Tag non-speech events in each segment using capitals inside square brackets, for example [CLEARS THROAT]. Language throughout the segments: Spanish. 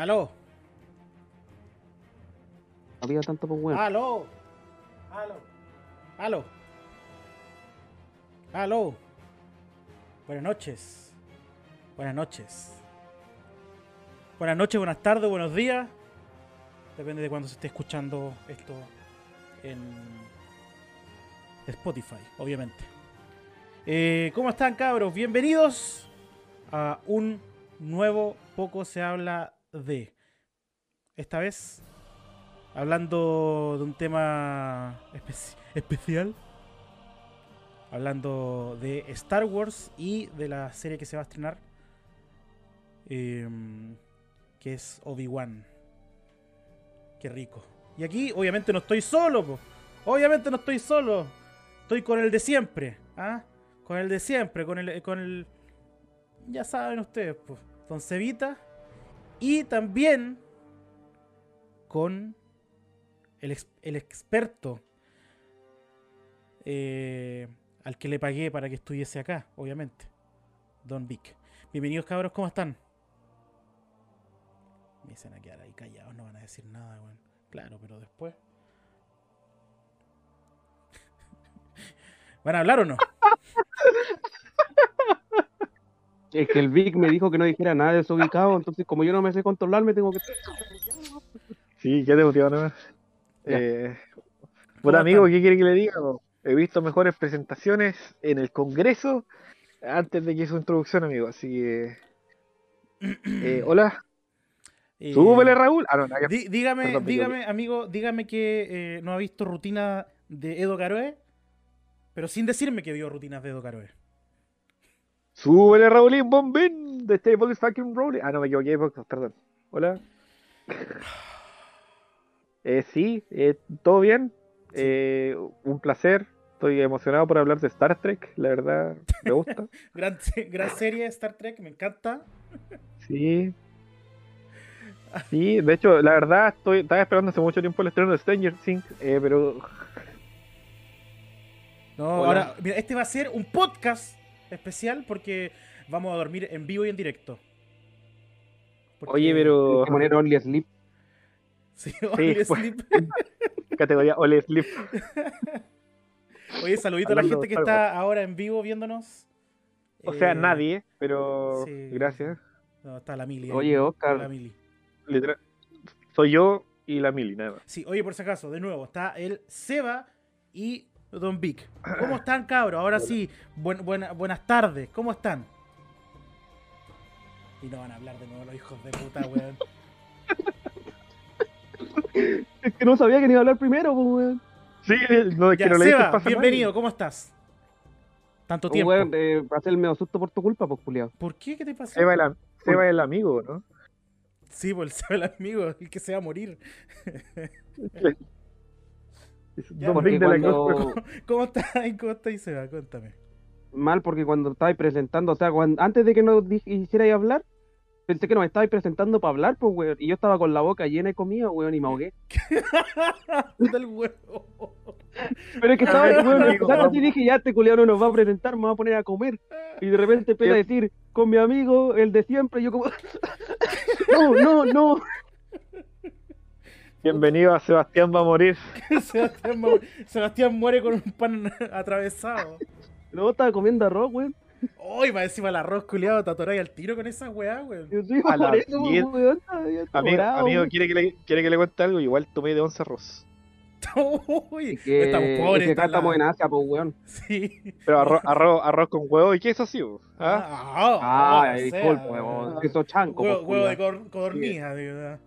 Aló, había tanto pues weón. aló, aló, aló, aló. Buenas noches, buenas noches. Buenas noches, buenas tardes, buenos días. Depende de cuándo se esté escuchando esto en Spotify, obviamente. Eh, ¿Cómo están, cabros? Bienvenidos a un nuevo Poco se habla de. Esta vez hablando de un tema especi- especial. Hablando de Star Wars y de la serie que se va a estrenar. em, que es Obi-Wan. Qué rico. Y aquí, obviamente, no estoy solo, po. Obviamente no estoy solo. Estoy con el de siempre. ¿ah? Con el de siempre. Con el. Con el ya saben ustedes, pues. Don Cevita. Y también con el, el experto eh, al que le pagué para que estuviese acá, obviamente. Don Vic. Bienvenidos cabros, ¿cómo están? Me dicen a quedar ahí callados, no van a decir nada, weón. Claro, pero después. [LAUGHS] ¿Van a hablar o no? [LAUGHS] Es que el Vic me dijo que no dijera nada de su ubicado, entonces como yo no me sé controlar, me tengo que. Sí, qué te motiva nomás. Ya. Eh, ¿Cómo bueno, amigo? ¿qué quiere que le diga? He visto mejores presentaciones en el Congreso antes de que su introducción, amigo. Así que. [CLEARS THROAT] eh, hola, Eh, súbele, Raúl. Ah, no, Dí- dígame, Perdón, dígame, amigo, dígame que eh, no ha visto rutina de Edo Caroe, pero sin decirme que vio rutinas de Edo Caroe. Súbele, Raúlín, bombín. The table is fucking rolling. Ah, no, me equivoqué, perdón. Hola. Eh, sí, eh, todo bien. Eh, un placer. Estoy emocionado por hablar de Star Trek, la verdad, me gusta. [LAUGHS] Gran, gran serie de Star Trek, me encanta. Sí. Sí, de hecho, la verdad, estoy, estaba esperando hace mucho tiempo el estreno de Stranger Things, eh, pero No, Hola. ahora, mira, este va a ser un podcast especial porque vamos a dormir en vivo y en directo. Porque- oye, pero que poner Only Sleep. Sí, only pues. sleep. [LAUGHS] categoría Ole Sleep. Oye, saludito a la gente que está ahora en vivo viéndonos. O sea, Eh, nadie, pero sí. gracias. No, está la Mili. Oye, Oscar. La Mili. Literal- soy yo y la Mili, nada más. Sí, oye, por si acaso, de nuevo, está el Seba y Don Vic. [CLEARS THROAT] ¿Cómo están, cabros? Ahora sí, buen- buena- buenas tardes, ¿cómo están? Y no van a hablar de nuevo los hijos de puta, weón. [LAUGHS] Es que no sabía que ni iba a hablar primero, pues, weón. Sí, no, es Ya, que no le dices Seba, pasa nada. bienvenido, ¿cómo estás? Tanto Un tiempo. weón, eh, va a ser el medio susto por tu culpa, pues, culiao. ¿Por qué? ¿Qué te pasó? Seba el, Seba el amigo, ¿no? Sí, por el Seba el amigo, el que se va a morir. [LAUGHS] Ya, de cuando-. [LAUGHS] ¿Cómo estás? ¿Cómo estás, Seba? Cuéntame. Mal porque cuando estabais presentando, o sea, cuando- antes de que nos hicierais hablar, pensé que nos estabais presentando para hablar, pues, weón. Y yo estaba con la boca llena de comida, weón, y me ahogué. [LAUGHS] Puta el huevo. Pero es que estaba, weón, Amigo, empezando así dije, ya este culiao no nos va a presentar, me va a poner a comer. Y de repente empieza a decir, con mi amigo, el de siempre, y yo como, [LAUGHS] no, no, no. Bienvenido a Sebastián va a morir. [LAUGHS] Sebastián, mu- Sebastián muere con un pan [LAUGHS] atravesado. Luego estaba comiendo arroz, weón. Hoy va encima el arroz culiado, te atoráis al tiro con esa weá, weón. Yo sí, A la eso, weón, Amigo, weón. ¿quiere, que le, ¿quiere que le cuente algo? Igual tomé de 11 arroz. [LAUGHS] Uy, Es que, estamos es pobres. que acá estamos en Asia, pues, weón. Sí. Pero arroz, arroz, arroz con huevo y queso, sí. bo. ¿Ah? Ah, Ah, o sea, disculpe, weón. Queso chanco, Huevo, pues, huevo de codorniz, de verdad.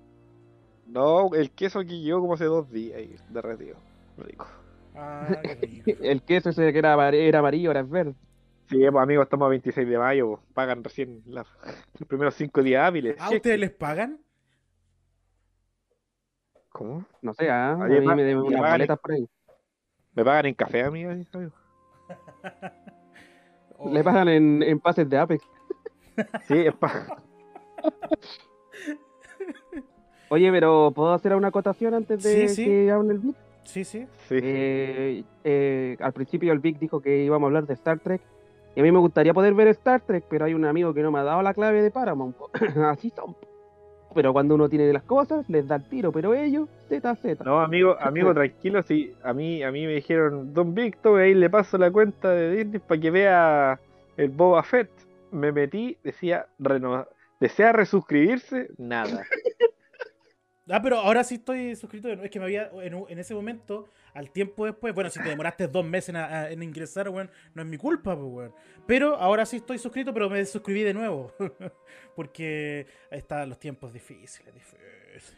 No, el queso aquí yo como hace dos días ahí, derretido. Rico. Ah, qué rico. [LAUGHS] El queso ese que era, era amarillo, ahora es verde. Sí, pues amigos, estamos a 26 de mayo. bo. Pagan recién la- [LAUGHS] los primeros 5 días hábiles. ¿A ustedes les pagan? ¿Cómo? No sé, ah, a mí me unas pagan- boletas por ahí. ¿Me pagan en café, amigo? amigo? [LAUGHS] Le pagan en, en pases de Apex. Sí, es pa... Oye, pero ¿puedo hacer una acotación antes de Sí, sí. que hable el Vic? Sí, sí. Sí. Eh, eh, al principio el Vic dijo que íbamos a hablar de Star Trek. Y a mí me gustaría poder ver Star Trek, pero hay un amigo que no me ha dado la clave de Paramount. [COUGHS] Así son. pero cuando uno tiene las cosas, les da el tiro, pero ellos, ZZ. No, amigo, amigo, [LAUGHS] tranquilo, sí, a mí, a mí me dijeron, Don Víctor, ahí le paso la cuenta de Disney para que vea el Boba Fett. Me metí, decía, reno- desea resuscribirse, nada. [LAUGHS] Ah, pero ahora sí estoy suscrito. Es que me había, en, ese momento, al tiempo después, bueno, si te demoraste dos meses en, a- en ingresar, weón, no es mi culpa, pues, weón. Pero ahora sí estoy suscrito, pero me suscribí de nuevo. [LAUGHS] Porque ahí están los tiempos difíciles, difíciles.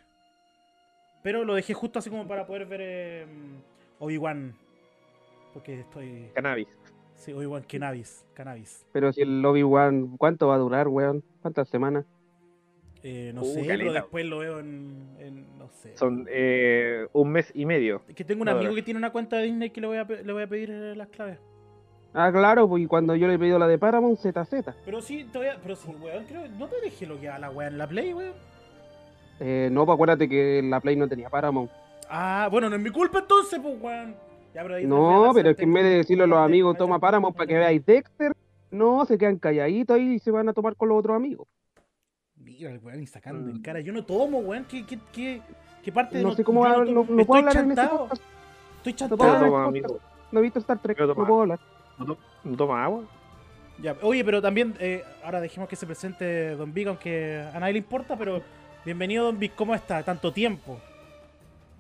Pero lo dejé justo así como para poder ver eh, Obi-Wan. Porque estoy. Cannabis. Sí, Obi-Wan Cannabis. Cannabis. Pero si el Obi-Wan, ¿cuánto va a durar, weón? ¿Cuántas semanas? Eh, no Uh, sé, pero después lo veo en. en- no sé. Son eh, un mes y medio. Es que tengo un No, amigo que tiene una cuenta de Disney que le voy a, le voy a pedir eh, las claves. Ah, claro, pues cuando yo le he pedido la de Paramount, ZZ. Pero sí, todavía, pero sí, weón, creo, no te dejé lo que a la weá en la Play, weón. Eh, no, pues acuérdate que la Play no tenía Paramount. Ah, bueno, no es mi culpa entonces, pues, weón. Ya, pero ahí No, pero es que en vez de decirle a los amigos, toma Paramount para que veáis Dexter, no, se quedan calladitos ahí y se van a tomar con los otros amigos. Mira, el weón, y sacando en Mm. cara. Yo no tomo, weón. ¿Qué, qué, qué, qué parte de No sé cómo hablar, no, no Estoy puedo hablar en este chantado. podcast. Estoy No chantado. en podcast. No he visto Star Trek, no toma. puedo hablar. ¿No, to- no toma agua? Ya, oye, pero también, eh, ahora dejemos que se presente Don Vic, aunque a nadie le importa, pero bienvenido, Don Vic. ¿Cómo está? Tanto tiempo.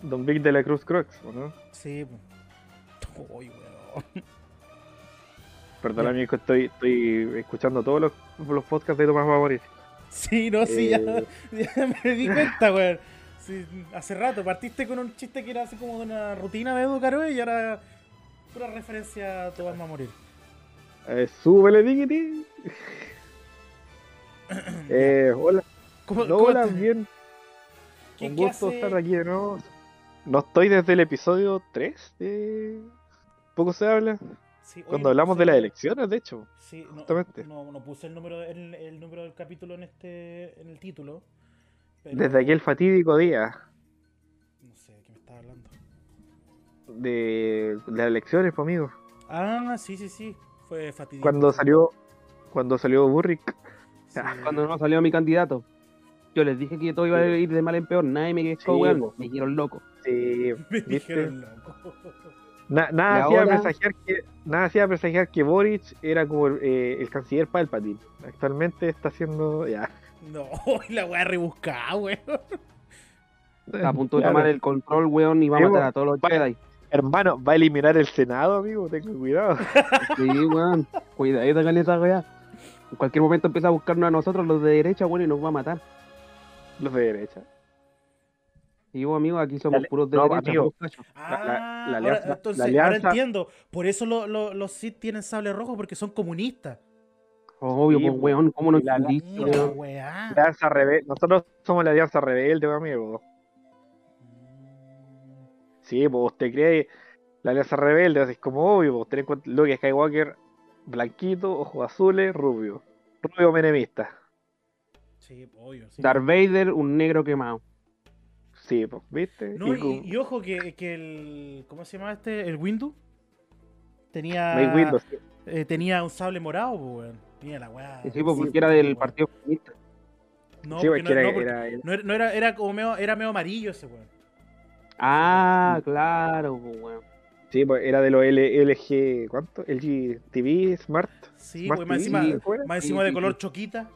Don Vic de la Cruz Crocs, ¿o ¿no? Sí, pues. Uy, weón. Perdón, amigo, estoy, estoy escuchando todos los, los podcasts de Tomás morir. Sí, no, sí, ya, Eh. [LAUGHS] ya me di cuenta, weón. Sí, hace rato partiste con un chiste que era así como de una rutina de Edu Caroe y ahora pura referencia a Tu alma a morir. Eh, súbele, Diggity. [COUGHS] eh, hola, ¿Cómo, no, cómo hola, te- bien. qué- Un gusto hace- estar aquí de nuevo. No estoy desde el episodio 3 de Poco se habla. Sí, Cuando hablamos de las elecciones, de hecho. Sí, no, justamente. No, no puse el número, el, el número del capítulo en este en el título. pero- Desde aquel fatídico día No sé de qué me estaba hablando. de las elecciones, pues, amigo. Ah, sí, sí, sí. Fue fatídico. Cuando salió, cuando salió Burrick. Sí. [LAUGHS] Cuando no salió mi candidato. Yo les dije que todo iba a ir de mal en peor, nadie me quedó, po. Me dijeron loco. Sí, [LAUGHS] Me ¿viste? dijeron loco. Na- nada, hacía ahora- presagiar que, nada hacía presagiar que Boric era como eh, el canciller Palpatine. Actualmente está haciendo. Ya. No, [LAUGHS] la weá rebuscada, weón. Está a punto de Claro. tomar el control, weón, y va a matar a todos los Va- Jedi. Hermano, va a eliminar el Senado, amigo. Tenga cuidado. [LAUGHS] Sí, weón. Cuidadito con esa weá. En cualquier momento empieza a buscarnos a nosotros los de derecha, weón, y nos va a matar. Los de derecha. Y vos, amigo, aquí somos puros de No, derecha. amigo. Ah, la- la ahora, alianza- entonces, la ahora alianza- entiendo. Por eso lo- lo- los Sith tienen sable rojo, porque son comunistas. Obvio, Sí, pues, weón, ¿cómo no la-. Alianza Rebelde. Nosotros somos la Alianza Rebelde, amigo. Sí, pues usted cree la Alianza Rebelde, así es como obvio. Pues, ten en cuenta Luke Skywalker, blanquito, ojos azules, rubio. Rubio menemista. Sí, obvio. sí. Darth Vader, un negro quemado. Sí, pues, ¿viste? No, Y y, y ojo que, que el. ¿Cómo se llama este? El Windu. Tenía. Windows. eh, tenía un sable morado, pues, weón. Tenía la weá. Sí, pues, sí, porque era pues, del weón. Partido Comunista. No, sí, porque no, era, no, porque era- era- no era, no era, era como medio, era medio amarillo ese weón. Ah, claro, pues, weón. sí, pues, era de los L- LG, ¿cuánto? LG TV Smart. Sí, Smart pues, más TV, encima, más Sí, encima de sí, color sí. choquita.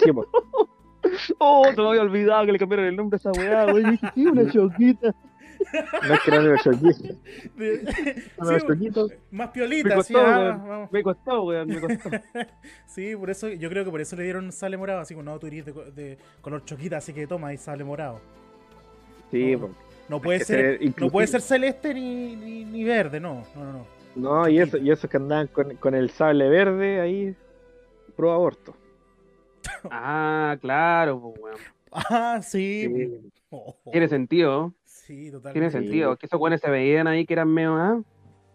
Sí, pues. [LAUGHS] [LAUGHS] Oh, te lo había olvidado que le cambiaron el nombre a esa weá, weón. Yo dije, sí, una [LAUGHS] choquita. No es que. De- Eran los [LAUGHS] sí, más Me piolita, sí, costó, ah, weón. vamos. Me costó, weón, me costó. Sí, por eso, yo creo que por eso le dieron sable morado, así como no, tú eres de, de color choquita, así que toma ahí sable morado. Sí, No, pues. No puede ser, ser no puede ser celeste ni, ni, ni verde, no, no, no, no. No, y eso, y eso que andaban con, con el sable verde ahí, pro aborto. [LAUGHS] Ah, claro, pues, weón. Ah, sí. Sí. Oh, oh. Tiene sentido, Sí, totalmente. tiene sentido. Que esos weones se veían ahí que eran medio, ah.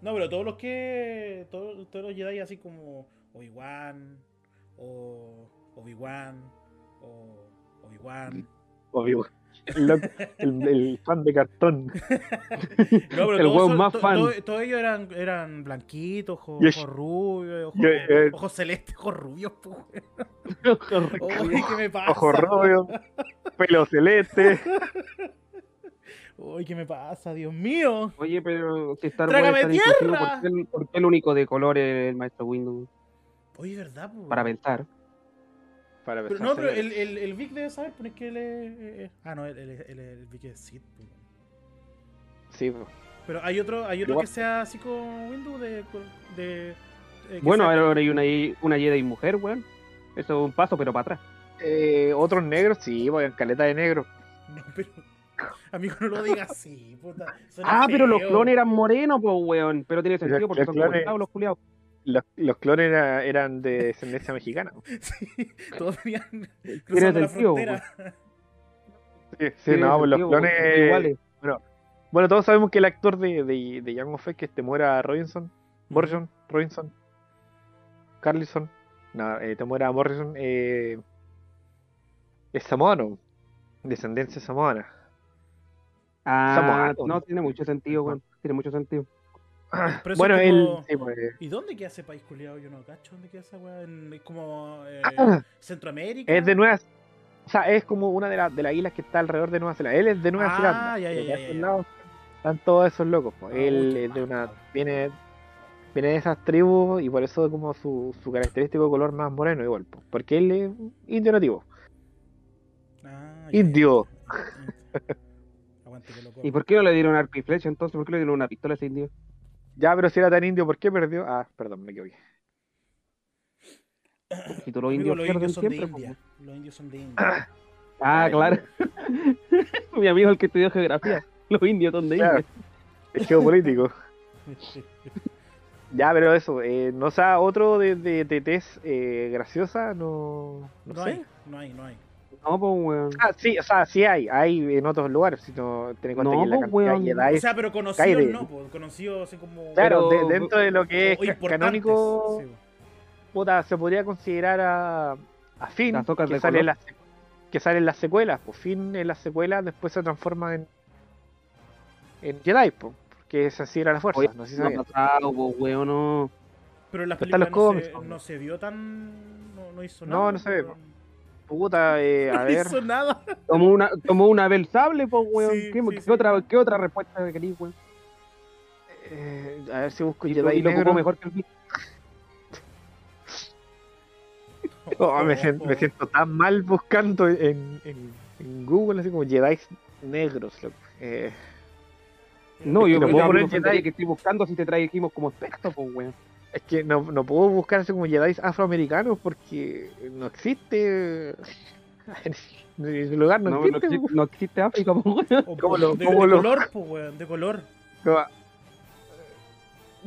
No, pero todos los que. Todos, todos los Jedi así como Obi-Wan, o Obi-Wan, o Obi-Wan. Obvio. El, loco- el- el fan de cartón. [LAUGHS] No, pero [LAUGHS] El son- más to- fan. to- todos ellos eran, eran blanquitos, ojos, Yo- ojos rubios, ojos, yo- eh, ojos celestes, ojos rubios, weón. [LAUGHS] Uy, ¿qué me pasa? Ojo rubio, pelo celeste. Uy, ¿qué me pasa? Dios mío. Oye, pero si Star ¡Trágame Wars es tan! ¿por qué, el, por qué el único de color es el maestro Windows? Oye, ¿verdad? po? Para pensar. Para Pero, no, pero el, el, el Vic debe saber, pero es que él es... eh, Ah, no, el, el, el, el Vic es Sid. po. Sí, po. Pero hay otro, hay otro Igual. que sea así con Windows de... de eh, Bueno, sea- ahora hay una, una Jedi mujer, weón. Eso es un paso, pero para atrás. Eh, otros negros, sí, voy en caleta de negro. [LAUGHS] No, pero... Amigo, no lo digas así, puta. Suena Ah, pero los clones eran morenos, pues, weón. Pero tiene sentido porque los son clones- los culiados. Los, los clones era- eran de descendencia mexicana. [LAUGHS] Sí, todos venían Tiene cruzando la sentido, frontera. Sí, sí, no, pues los clones. iguales. Bueno, todos sabemos que el actor de, de, de Young of Fate, que este muera Robinson, Morrison, Robinson, Carlison, no, eh, te muera Morrison, eh, es samoano, descendencia samoana. Ah, Samoano. no, tiene mucho sentido, weón. Tiene mucho sentido. Bueno, él, como- sí, pues, ¿Y dónde queda ese país culiado? Yo no cacho. ¿Dónde queda esa weá? En- Es como eh, Ah. [CLEARS THROAT] Centroamérica. es de Nueva, o sea, es como una de, las de las islas que está alrededor de Nueva Zelanda. Él es de Nueva Ah, Zelanda. ya, de ya, ya. lados están todos esos locos. pues. Ah, Él es de una, viene, viene de esas tribus y por eso como su, su característico color más moreno igual, pues, porque él es indio nativo. Ah, Indio. [LAUGHS] ¿Y por qué no le dieron arco y flecha entonces? ¿Por qué le dieron una pistola a ese indio? Ya, pero si era tan indio, ¿por qué perdió? Ah, perdón, me equivoqué. Si tú los Amigo, indios los indios son de siempre, pues, India. weón. Los indios son de India. Ah, Ay, claro. [LAUGHS] Mi amigo el que estudió geografía. Los indios son de Claro. India. Es geopolítico. [LAUGHS] ya, pero eso, eh, no sea otro de, de, de tez eh, graciosa, no, no, no sé. hay, no hay, no hay. No, pues, weón. Ah, sí, o sea, sí hay, hay en otros lugares, si no ten en cuenta No, que la pues, cantidad weón. de Jedi- O sea, pero conocidos Caire. no, pues, conocidos así como. Claro, pero- de- dentro de lo que es canónico, sí. puta, se podría considerar a, a Finn, Las que de sale, en las, que sale en las secuelas. Pues Finn en las secuelas después se transforma en, en Jedi, pues, porque es así era la fuerza. Oye, no sé si no pasado, pues, weón, no. Pero en las películas no, se, cómics, no se vio tan. No, no hizo No, nada. no se ve, pues. Puta, eh, a No ver. hizo nada. Tomó una, tomó una Abel Sable, pues, weón. Sí, ¿Qué, sí, qué sí. otra, ¿Qué otra respuesta querís, weón? eh, a ver si busco Y, y lo ocupó mejor que el Vic. [LAUGHS] Oh, me, siento, me siento tan mal buscando en, en, en Google, así como Jedi negros. Eh, No, yo lo me puedo poner Jedi. que estoy buscando si te trajimos como experto, pues, weón. Es que no, no puedo buscar así como Jedi afroamericanos porque no existe. [LAUGHS] En ese lugar no, No, no, existe. no existe África, pues, weón. O- [LAUGHS] ¿Cómo o lo- de, cómo de lo- color, pues, weón, de color. No,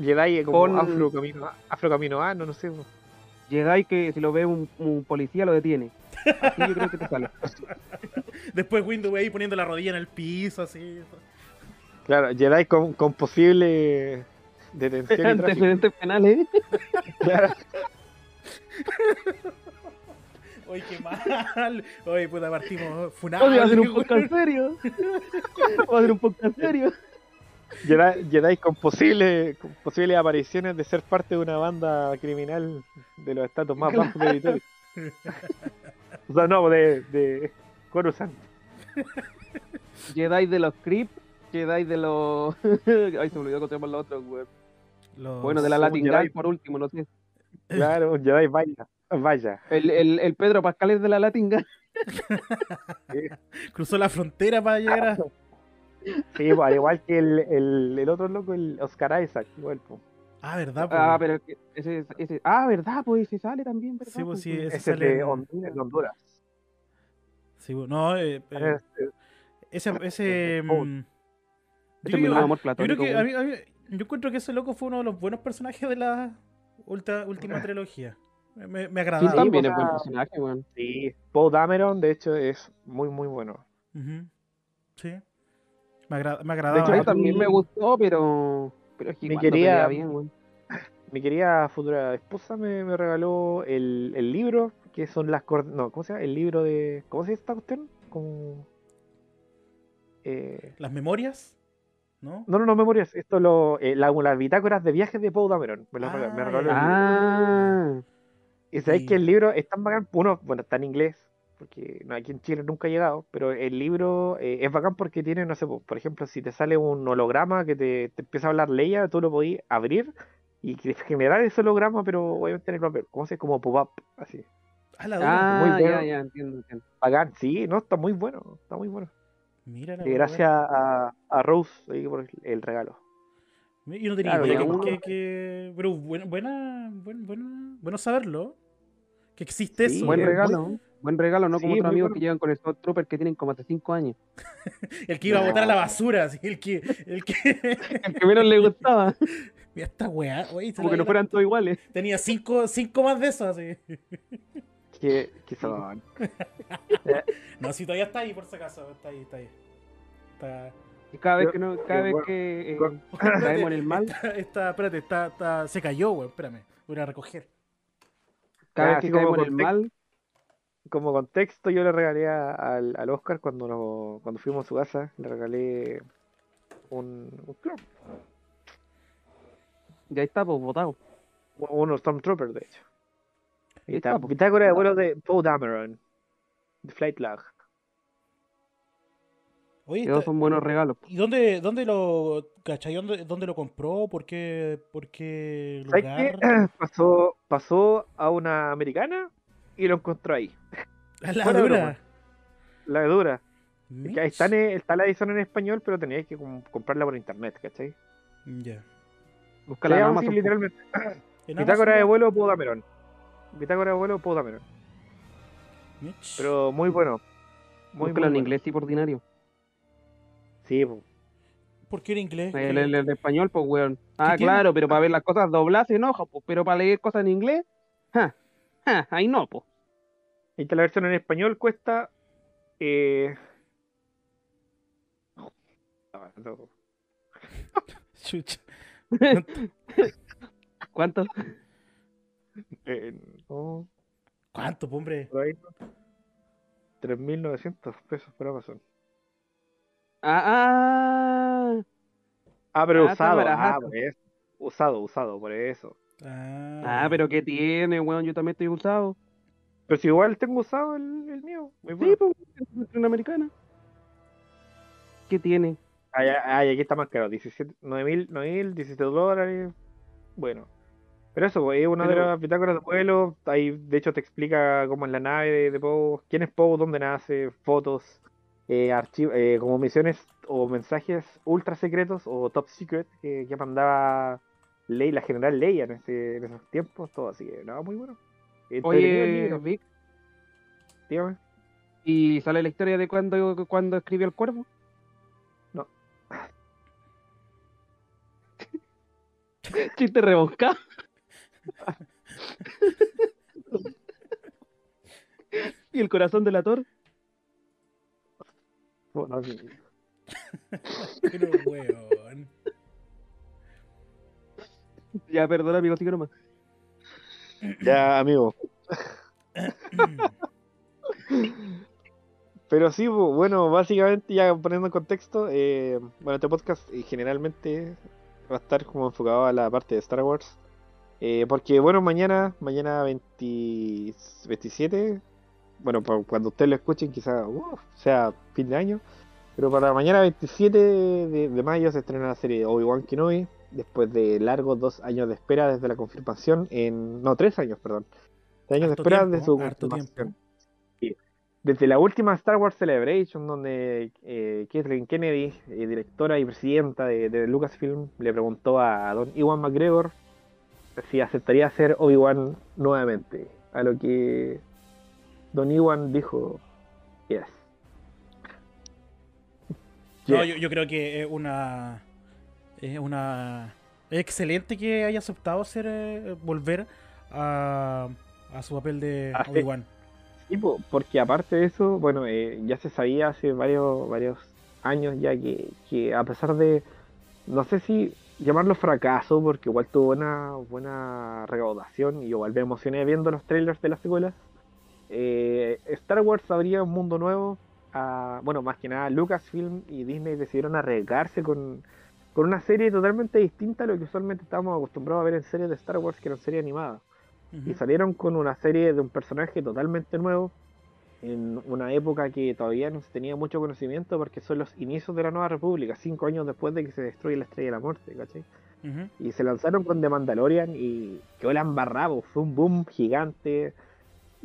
Jedi como Pon- afro camino, afrocaminoano, no sé. Jedi que si lo ve un, un policía lo detiene. Así yo creo que te sale. [LAUGHS] Después Windows ahí poniendo la rodilla en el piso, así. Claro, Jedi con, con posible [LAUGHS] detención. Antecedentes penales. Claro. Oye, qué mal. Oye, puta, partimos funados. Vamos a hacer [LAUGHS] un podcast serio. Vamos a hacer un podcast serio. Jedi, con posibles con posibles apariciones de ser parte de una banda criminal de los estatus más bajos de Vitoria. O sea, no, de, de Coruscant. Jedi de los Crips. Jedi de los. [LAUGHS] Ay, se me olvidó cómo se llaman los otros, weón. Los- Bueno, de la Latin Jedi. Por último, no sé. [LAUGHS] Claro, un Jedi vaya. Vaya. El, el, el Pedro Pascal es de la Latin Gang. [LAUGHS] Cruzó la frontera para llegar a. [LAUGHS] Sí, pues, al igual que el, el, el otro loco, el Oscar Isaac, igual. pues. Ah, ¿verdad? pues? Ah, pero ese, ese. Ah, ¿verdad? Pues ese sale también, ¿verdad? Sí, pues sí, weón? ese Ese es sale de en- Honduras. de Honduras. Sí, pues, no, eh, eh, ese. ese Oh. mm, Ese yo es mi creo- nuevo amor Yo creo que a mí, a mí- yo encuentro que ese loco fue uno de los buenos personajes de la ulta- última [CLEARS THROAT] trilogía. Me, me, Sí, también Sí, es buen pues, personaje, weón. Sí, Poe Dameron, de hecho, es muy, muy bueno. Sí. Me, agra- me De agradaba. hecho, A mí a también me gustó, pero. Pero es que Me quería- bien, weón. [LAUGHS] Mi querida futura esposa me, me regaló el, el libro, que son las... No, ¿cómo se llama? El libro de... ¿Cómo se llama esta cuestión? Como... Eh, Las memorias, ¿no? No, no, no, memorias. Esto lo. Eh, la- las bitácoras de viajes de Poe Dameron. Me, lo regaló- me Ah, regaló ya. el libro. Ah. Y sabéis que el libro es tan bacán, uno, bueno, está en inglés, porque no, aquí en Chile nunca ha llegado, pero el libro eh, es bacán porque tiene, no sé, po, por ejemplo, si te sale un holograma que te, te empieza a hablar Leia, tú lo podías abrir y que- [LAUGHS] generar ese holograma, pero obviamente en el papel, ¿cómo se dice? Como pop-up, así. Ah, la. Ah, muy bueno. ya, ya, entiendo, entiendo. Bacán, sí, no, está muy bueno, está muy bueno. Mira la Y wea. gracias a, a Rose ahí por el, el regalo. Yo no tenía Claro, idea que, uno- que- que- Pero buena, buena, buen- buena- bueno saberlo. Que existe Sí, eso. Buen regalo. Buen regalo, no Sí, como otros amigos bueno. que llegan con el Scott Trooper que tienen como hasta 5 años. [LAUGHS] El que iba a botar a la basura. así, el que. El que... [LAUGHS] El que menos le gustaba, [LAUGHS] Mira esta weá. oye, como que no fueran todos iguales. Tenía cinco, cinco más de esos. Así. Que, que son. No, si todavía está ahí, por si acaso. Está ahí, está ahí. Está. Y cada vez que no, cada vez que eh, con- caemos en el mal, Está, está- espérate, está, está- se cayó, weón. Espérame. Voy a recoger. cada vez que caemos en el mal, Como contexto, yo le regalé a- al, al Oscar cuando, nos- cuando fuimos a su casa, le regalé un, un clon, ya está, pues votado. unos Stormtroopers, de hecho. Ahí Ahí está, bitácora de vuelo de Poe Dameron, de Flight Lag. Oye, Esos está- son buenos regalos. ¿y dónde, dónde lo. ¿Cachai? ¿Dónde, dónde lo compró? ¿Por qué, por qué ¿Sabes lugar? qué? [CLEARS THROAT] Pasó, pasó a una americana y lo encontró ahí. La de dura. La dura. Que está, en- está la edición en español, pero teníais que com- comprarla por internet, ¿cachai? Ya. En Leamos Amazon. literalmente. En [CLEARS THROAT] Bitácora de Amazon, vuelo Poe Dameron. Bitácora de vuelo. Mitch. Pero muy bueno. Muy, Búscala muy en bueno. inglés, tipo ordinario. Sí, po. ¿Por qué era inglés? El, el- el de español, pues, weón. Ah, tiene? claro, pero para ver las cosas dobladas se enoja, pues. Pero para leer cosas en inglés, ja, ja, ahí no, pues. Ahí está la versión en español, cuesta. Eh... ah, no, [LAUGHS] Chucha. [LAUGHS] ¿Cuánto? eh, no, ¿Cuánto, hombre? por ahí no. 3.900 pesos por Amazon. Ah, ah. Ah, pero Ah, usado. Ah, por eso. Usado, usado, por eso. Ah, Ah, pero ¿qué tiene, weón? Yo también estoy usado. Pero si igual tengo usado el, el mío. Muy bueno. Sí, pues, una americana. ¿Qué tiene? Ay, ay, ay, aquí está más caro. 17, 9.000, 9.000, 17 dólares. Bueno. Pero eso, pues, es una de las bitácoras de vuelo. Ahí, de hecho, te explica cómo es la nave de, de Poe, quién es Poe, dónde nace, fotos, eh, eh, como misiones o mensajes ultra secretos o top secret que, que mandaba Ley, la general Leia en, ese, en esos tiempos. Todo así que, no, muy bueno. Oye, Vic, dígame. ¿y sale la historia de cuando, cuando escribió el cuervo? No. [LAUGHS] Chiste rebuscado. [LAUGHS] ¿Y el corazón de la torre? Bueno, sí. [LAUGHS] pero weón. Ya, perdona, amigo, sigue nomás. Ya, amigo. Pero sí, bu- bueno, básicamente ya poniendo en contexto, eh, bueno, este podcast eh, generalmente va a estar como enfocado a la parte de Star Wars. eh, porque bueno, mañana, mañana 20 27, bueno, pa- cuando ustedes lo escuchen quizá uf, sea fin de año, pero para mañana 27 de, de mayo se estrena la serie Obi-Wan Kenobi, después de largos dos años de espera desde la confirmación, en no, tres años, perdón. Tres años Harto de espera tiempo, de su confirmación. Sí. Desde la última Star Wars Celebration, donde eh, Kathleen Kennedy, eh, directora y presidenta de, de Lucasfilm, le preguntó a Don Iwan McGregor si aceptaría ser Obi-Wan nuevamente. A lo que Don Iwan dijo, yes. No, yo, yo creo que es una. Es una. Es excelente que haya aceptado ser eh, volver a, a su papel de Ah. Obi-Wan. Sí, po, porque aparte de eso, bueno, eh, ya se sabía hace varios, varios años ya que, que a pesar de, no sé si llamarlo fracaso, porque igual tuvo una buena recaudación y igual me emocioné viendo los trailers de las secuelas, eh, Star Wars abría un mundo nuevo, a, bueno, más que nada Lucasfilm y Disney decidieron arriesgarse con, con una serie totalmente distinta a lo que usualmente estábamos acostumbrados a ver en series de Star Wars, que eran series animadas. Y salieron con una serie de un personaje totalmente nuevo, en una época que todavía no se tenía mucho conocimiento porque son los inicios de la Nueva República, cinco años después de que se destruye la Estrella de la Muerte, ¿cachai? Y se lanzaron con The Mandalorian y quedó la embarrado, fue un boom gigante,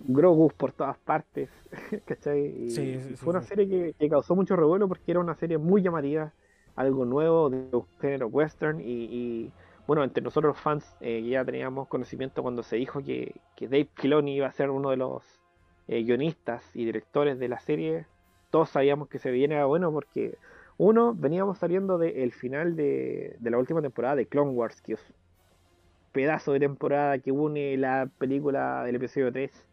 Grogu por todas partes, [LAUGHS] ¿cachai? Sí, sí, fue una serie que, que causó mucho revuelo porque era una serie muy llamativa, algo nuevo de un género western y, y, bueno, entre nosotros los fans eh, ya teníamos conocimiento cuando se dijo que, que Dave Filoni iba a ser uno de los eh, guionistas y directores de la serie, todos sabíamos que se viene a bueno porque uno, veníamos saliendo del final de, de la última temporada de Clone Wars, que es un pedazo de temporada que une la película del episodio 3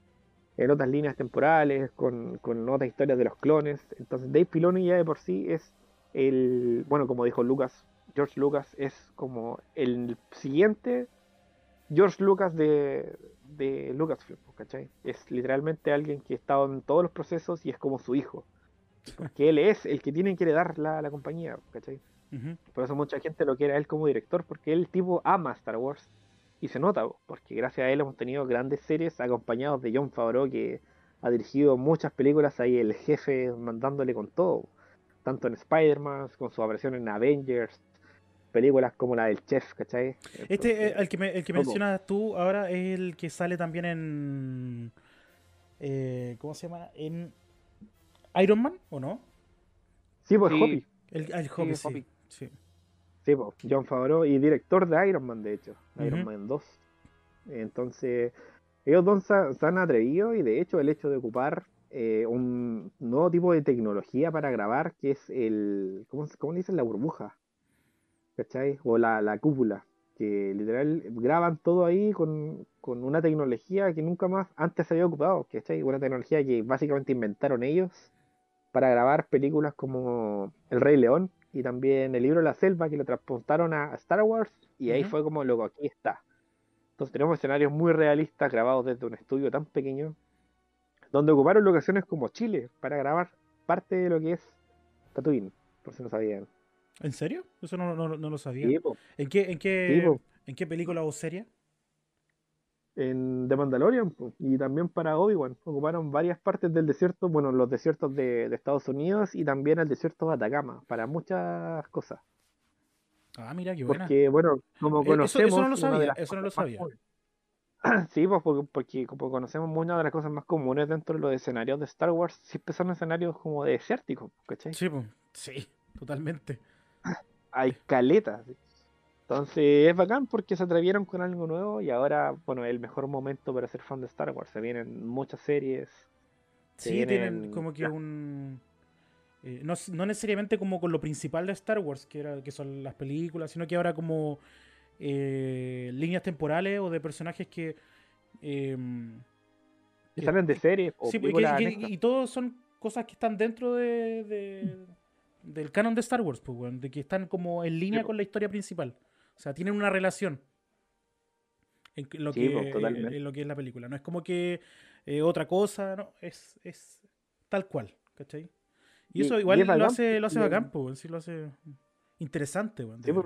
en otras líneas temporales, con, con otras historias de los clones. Entonces Dave Filoni ya de por sí es el, bueno, como dijo Lucas, George Lucas es como el siguiente George Lucas de, de Lucasfilm, ¿cachai? Es literalmente alguien que ha estado en todos los procesos y es como su hijo. Porque él es el que tiene que heredar la, la compañía, ¿cachai? Por eso mucha gente lo quiere a él como director, porque él tipo ama Star Wars. Y se nota, po, porque gracias a él hemos tenido grandes series acompañados de John Favreau, que ha dirigido muchas películas ahí, el jefe mandándole con todo. Tanto en Spider-Man, con su aparición en Avengers, películas como la del Chef, ¿cachai? Este, eh, el que, me- el que mencionas tú ahora es el que sale también en. eh, ¿Cómo se llama? En Iron Man, ¿o no? Sí, pues Sí. Hoppy. El, el Hobbit, el sí. Hobbit. sí. Sí, pues, John Favreau y director de Iron Man, de hecho, Iron. Man 2. Entonces, ellos dos se, han atrevido y de hecho el hecho de ocupar eh, un nuevo tipo de tecnología para grabar, que es el, ¿cómo, cómo le dicen? La burbuja, ¿cachai? O la, la cúpula, que literal graban todo ahí con, con una tecnología que nunca más antes se había ocupado, ¿cachai? Una tecnología que básicamente inventaron ellos para grabar películas como El Rey León y también el libro de la selva que lo transportaron a Star Wars y ahí fue como loco, aquí está. Entonces tenemos escenarios muy realistas grabados desde un estudio tan pequeño donde ocuparon locaciones como Chile para grabar parte de lo que es Tatooine, por si no sabían. ¿En serio? Eso no, no- no lo sabía. Sí. ¿En, qué, en, qué, Sí. ¿En qué película o serie? En The Mandalorian y también para Obi-Wan. Ocuparon varias partes del desierto, bueno, los desiertos de, de Estados Unidos y también el desierto de Atacama, para muchas cosas. Ah, mira, qué buena. Porque, bueno, como Eh, eso- eso conocemos. no lo sabía, eso no lo sabía. [CLEARS THROAT] Sí, pues porque, porque como conocemos una de las cosas más comunes dentro de los escenarios de Star Wars, siempre son escenarios como desérticos, ¿cachai? Sí, po. sí, totalmente. Hay caletas. Entonces es bacán porque se atrevieron con algo nuevo y ahora, bueno, es el mejor momento para ser fan de Star Wars. Se vienen muchas series. se Sí, tienen vienen como que un... eh, no, no necesariamente como con lo principal de Star Wars, que, era, que son las películas, sino que ahora como eh, líneas temporales o de personajes que... em, que salen de series o sí, que- películas y que- anexas. y todos son cosas que están dentro de, de- del canon de Star Wars, pues, weón, de que están como en línea Sí, con la historia principal. O sea, tienen una relación en lo, Sí, que, en lo que es la película. No es como que eh, otra cosa, no, es, es tal cual, ¿cachai? Y Y- eso y igual es lo bacán hace, lo hace bacán, pues, sí lo hace interesante, de Sí, pues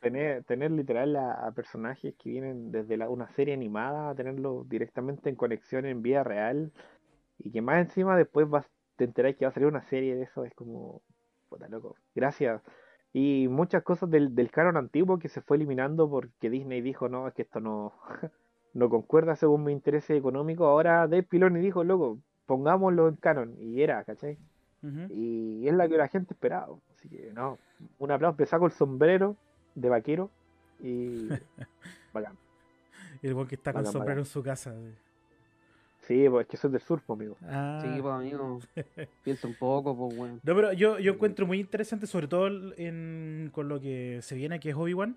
tener, tener literal a, a personajes que vienen desde la- una serie animada, a tenerlos directamente en conexión en vida real y que más encima después vas, te enterás que va a salir una serie de eso, es como, puta loco, gracias. Y muchas cosas del, del canon antiguo que se fue eliminando porque Disney dijo, no, es que esto no, [LAUGHS] no concuerda según mis intereses económicos, ahora Dave Filoni dijo, loco, pongámoslo en canon, y era, ¿cachai? Y es la que la gente esperaba. Así que no, un aplauso, me saco el sombrero de vaquero y [LAUGHS] bacán. Y el weón que está con Bacán, sombrero bacán. en su casa. sí. Sí, pues es que soy del sur, pues, amigo. Ah. Sí, pues amigo. [LAUGHS] Piensa un poco, pues weón. No, pero yo, yo encuentro muy interesante, sobre todo en, con lo que se viene, que es Obi-Wan.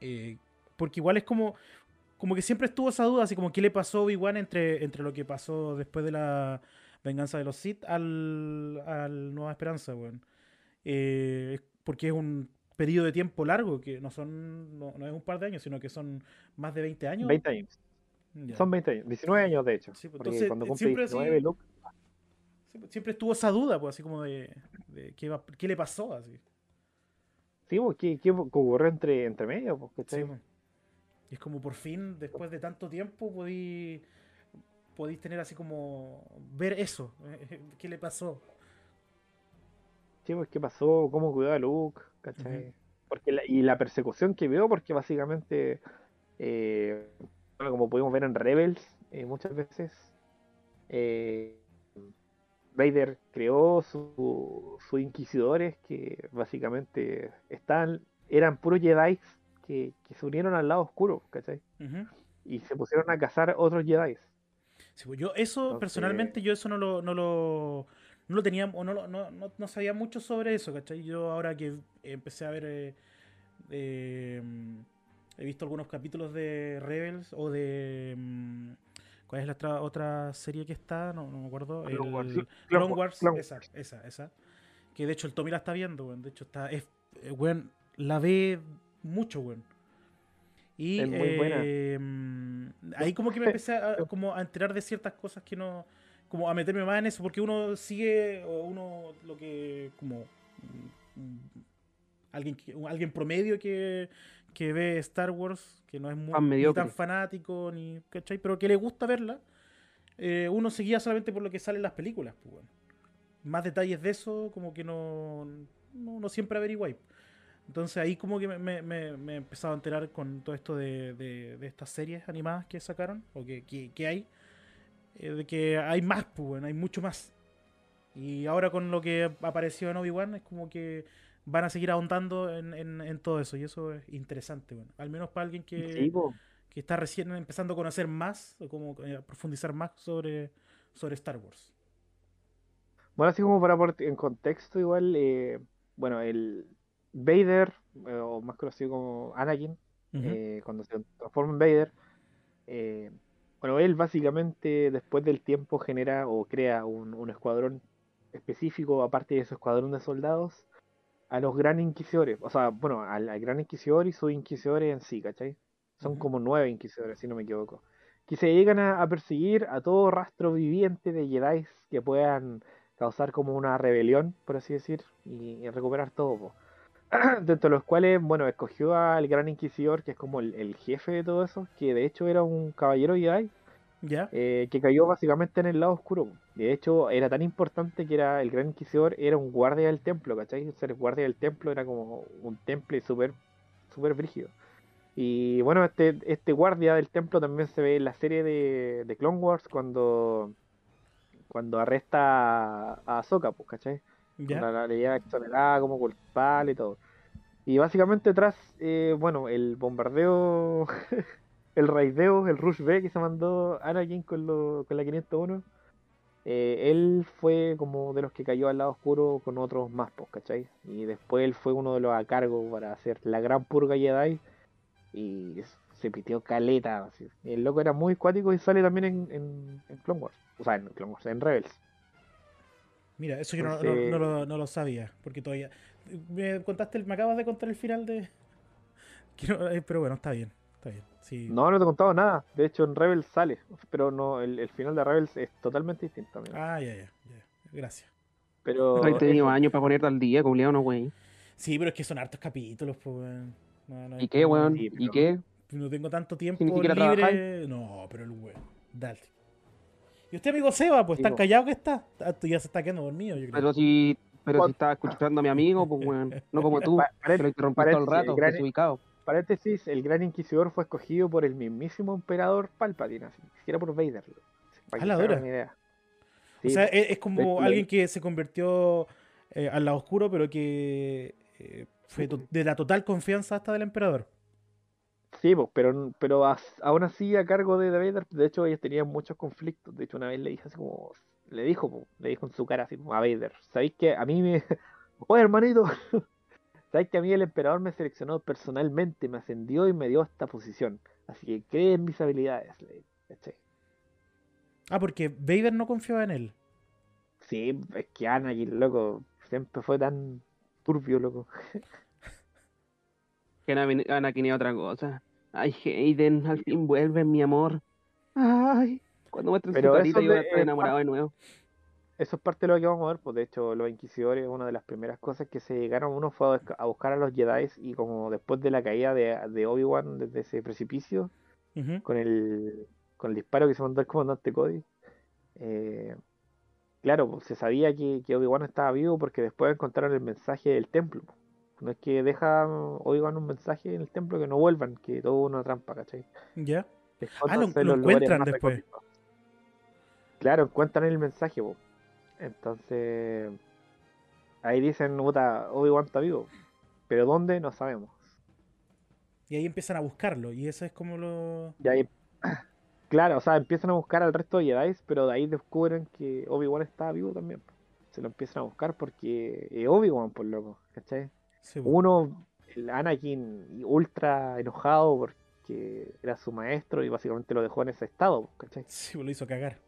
eh, porque igual es como, como que siempre estuvo esa duda, así como qué le pasó a Obi-Wan entre, entre lo que pasó después de la venganza de los Sith al, al Nueva Esperanza, weón. Eh, porque es un periodo de tiempo largo, que no son no, no es un par de años, sino que son más de 20 años. 20 años. Ya. Son 20 años. 19 años, de hecho. Sí, pues, entonces, cuando eh, cumple siempre así- 19, Luke. Pues, Siempre estuvo esa duda, pues, así como de, de qué, va- qué le pasó, así. Sí, pues, ¿qué, qué ocurrió entre, entre medio? Pues, Sí, pues. Y es como por fin, después de tanto tiempo, podí, podéis tener así como ver eso. ¿Qué le pasó? Sí, pues qué pasó, cómo cuidó a Luke, ¿cachai? porque la- y la persecución que veo, porque básicamente, eh, bueno, como pudimos ver en Rebels, eh, muchas veces, eh, Vader creó sus su inquisidores que básicamente están, eran puros Jedi que, que se unieron al lado oscuro, ¿cachai? Y se pusieron a cazar otros Jedi. Sí, pues yo eso, Entonces- personalmente, yo eso no lo, no lo, no lo tenía, o no, lo- no, no, no sabía mucho sobre eso, ¿cachai? Yo ahora que empecé a ver, eh, eh, he visto algunos capítulos de Rebels o de... mm, ¿Cuál es la otra, otra serie que está? No, no me acuerdo. Clone El- Wars. Clone, Clone Wars, Clone esa, esa, esa. Que de hecho el Tommy la está viendo, weón. De hecho está, es, eh, weón, la ve mucho, weón. Y Es muy buena. eh, mm, ahí como que me empecé a, como a enterar de ciertas cosas que no, como a meterme más en eso, porque uno sigue, o uno lo que, como mm, mm, alguien, alguien promedio que, que ve Star Wars, que no es muy, ni tan fanático, ni, ¿cachai? Pero que le gusta verla, eh, uno seguía solamente por lo que sale en las películas, pues, weón. Más detalles de eso, como que no, no, no siempre averiguáis. Entonces ahí como que me, me, me- he empezado a enterar con todo esto de, de- de estas series animadas que sacaron, o que, que- que hay, eh, de que hay más, pues, weón, hay mucho más. Y ahora con lo que apareció en Obi-Wan es como que van a seguir ahondando en, en- en todo eso, y eso es interesante, bueno. Al menos para alguien que, Sí, que está recién empezando a conocer más, o como eh, a profundizar más sobre, sobre Star Wars. Bueno, así como para en contexto, igual, eh, bueno, el Vader, eh, o más conocido como Anakin, eh, cuando se transforma en Vader, bueno, él básicamente después del tiempo genera o crea un, un escuadrón específico, aparte de su escuadrón de soldados, a los Gran Inquisidores, o sea, bueno, al, al Gran Inquisidor y sus Inquisidores en sí, ¿cachai? Son como nueve Inquisidores, si no me equivoco, que se llegan a, a perseguir a todo rastro viviente de Jedi que puedan causar como una rebelión, por así decir, y, y recuperar todo. [CLEARS THROAT] Dentro de los cuales, bueno, escogió al Gran Inquisidor, que es como el, el jefe de todo eso, que de hecho era un caballero Jedi, ¿Ya? eh, que cayó básicamente en el lado oscuro. De hecho, era tan importante que era el Gran Inquisidor era un guardia del templo, ¿cachai? Ser guardia del templo era como un temple súper súper brígido. Y bueno, este, este guardia del templo también se ve en la serie de, de Clone Wars cuando, cuando arresta a, Ahsoka, pues, ¿cachai? ¿Ya? La, lleva exonerada como culpable y todo. Y básicamente tras, eh, bueno, el bombardeo, [LAUGHS] el raideo, el Rush B que se mandó Anakin con, lo, con la 501, eh, él fue como de los que cayó al lado oscuro con otros más, pues, ¿cachai? Y después él fue uno de los a cargo para hacer la gran purga Jedi y se pitió caleta. así. El loco era muy cuático y sale también en, en, en Clone Wars, o sea, en Clone Wars, en Rebels. Mira, eso yo no, no- Entonces- no lo, no lo sabía, porque todavía... Me contaste, el- me acabas de contar el final de... [LAUGHS] eh, pero bueno, está bien, está bien. Sí. No, no te he contado nada. De hecho, en Rebels sale. Pero no, el, el final de Rebels es totalmente distinto. amigo. Ah, ya, ya, ya. Gracias. Pero Pero he tenido años para ponerte al día, culiao, no, güey. Sí, pero es que son hartos capítulos, pues, weón. No, no ¿Y qué, weón? sí, ¿Y pero- qué? No tengo tanto tiempo libre. No, pero el weón. Dale. ¿Y usted, amigo Seba? Pues Sí, tan callado que está. Ah, tú ya se está quedando dormido, yo creo. Pero si, pero si estaba escuchando a mi amigo, pues, weón. No como [LAUGHS] tú, lo interrumpís todo el rato, gran- desubicado. Paréntesis, el gran inquisidor fue escogido por el mismísimo emperador Palpatine, así, ni siquiera por Vader. Para A que la una idea. o sea, es, es como alguien que se convirtió eh, al lado oscuro, pero que eh, fue de la total confianza hasta del emperador. sí, pero, pero aún así a cargo de Vader, de hecho ellos tenían muchos conflictos. De hecho, una vez le dije así como, le dijo, po, le dijo en su cara así como a Vader, ¿sabéis que a mí me... [LAUGHS] Oye, hermanito, ¿sabéis que a mí el emperador me seleccionó personalmente, me ascendió y me dio esta posición? Así que cree en mis habilidades. Ah, porque Vader no confiaba en él. Sí, es que Anakin, loco, siempre fue tan turbio, loco. [LAUGHS] Que Anakin es otra cosa. Ay, Hayden, al fin vuelve mi amor. Ay, cuando muestren su carita yo voy a estar enamorado de nuevo. Eso es parte de lo que vamos a ver, pues de hecho los inquisidores, una de las primeras cosas que se llegaron, uno fue a busca- a buscar a los Jedi y como después de la caída de, de Obi-Wan desde ese precipicio, con el, con el disparo que se mandó el comandante Cody, eh, claro, pues, se sabía que, que Obi-Wan estaba vivo porque después encontraron el mensaje del templo. pues. No es que deja Obi-Wan un mensaje en el templo que no vuelvan, que todo una trampa, ¿cachai? Ya. Que Ah, lo- lo encuentran después. recónditos. Claro, encuentran el mensaje, po. Entonces, ahí dicen, puta, Obi-Wan está vivo. Pero ¿dónde? No sabemos. Y ahí empiezan a buscarlo. Y eso es como lo. Y ahí, [CLEARS THROAT] claro, o sea, empiezan a buscar al resto de Jedi, pero de ahí descubren que Obi-Wan está vivo también. Se lo empiezan a buscar porque es Obi-Wan, por loco, ¿cachai? Sí. Uno, el Anakin, ultra enojado porque era su maestro y básicamente lo dejó en ese estado, ¿cachai? Sí, lo hizo cagar.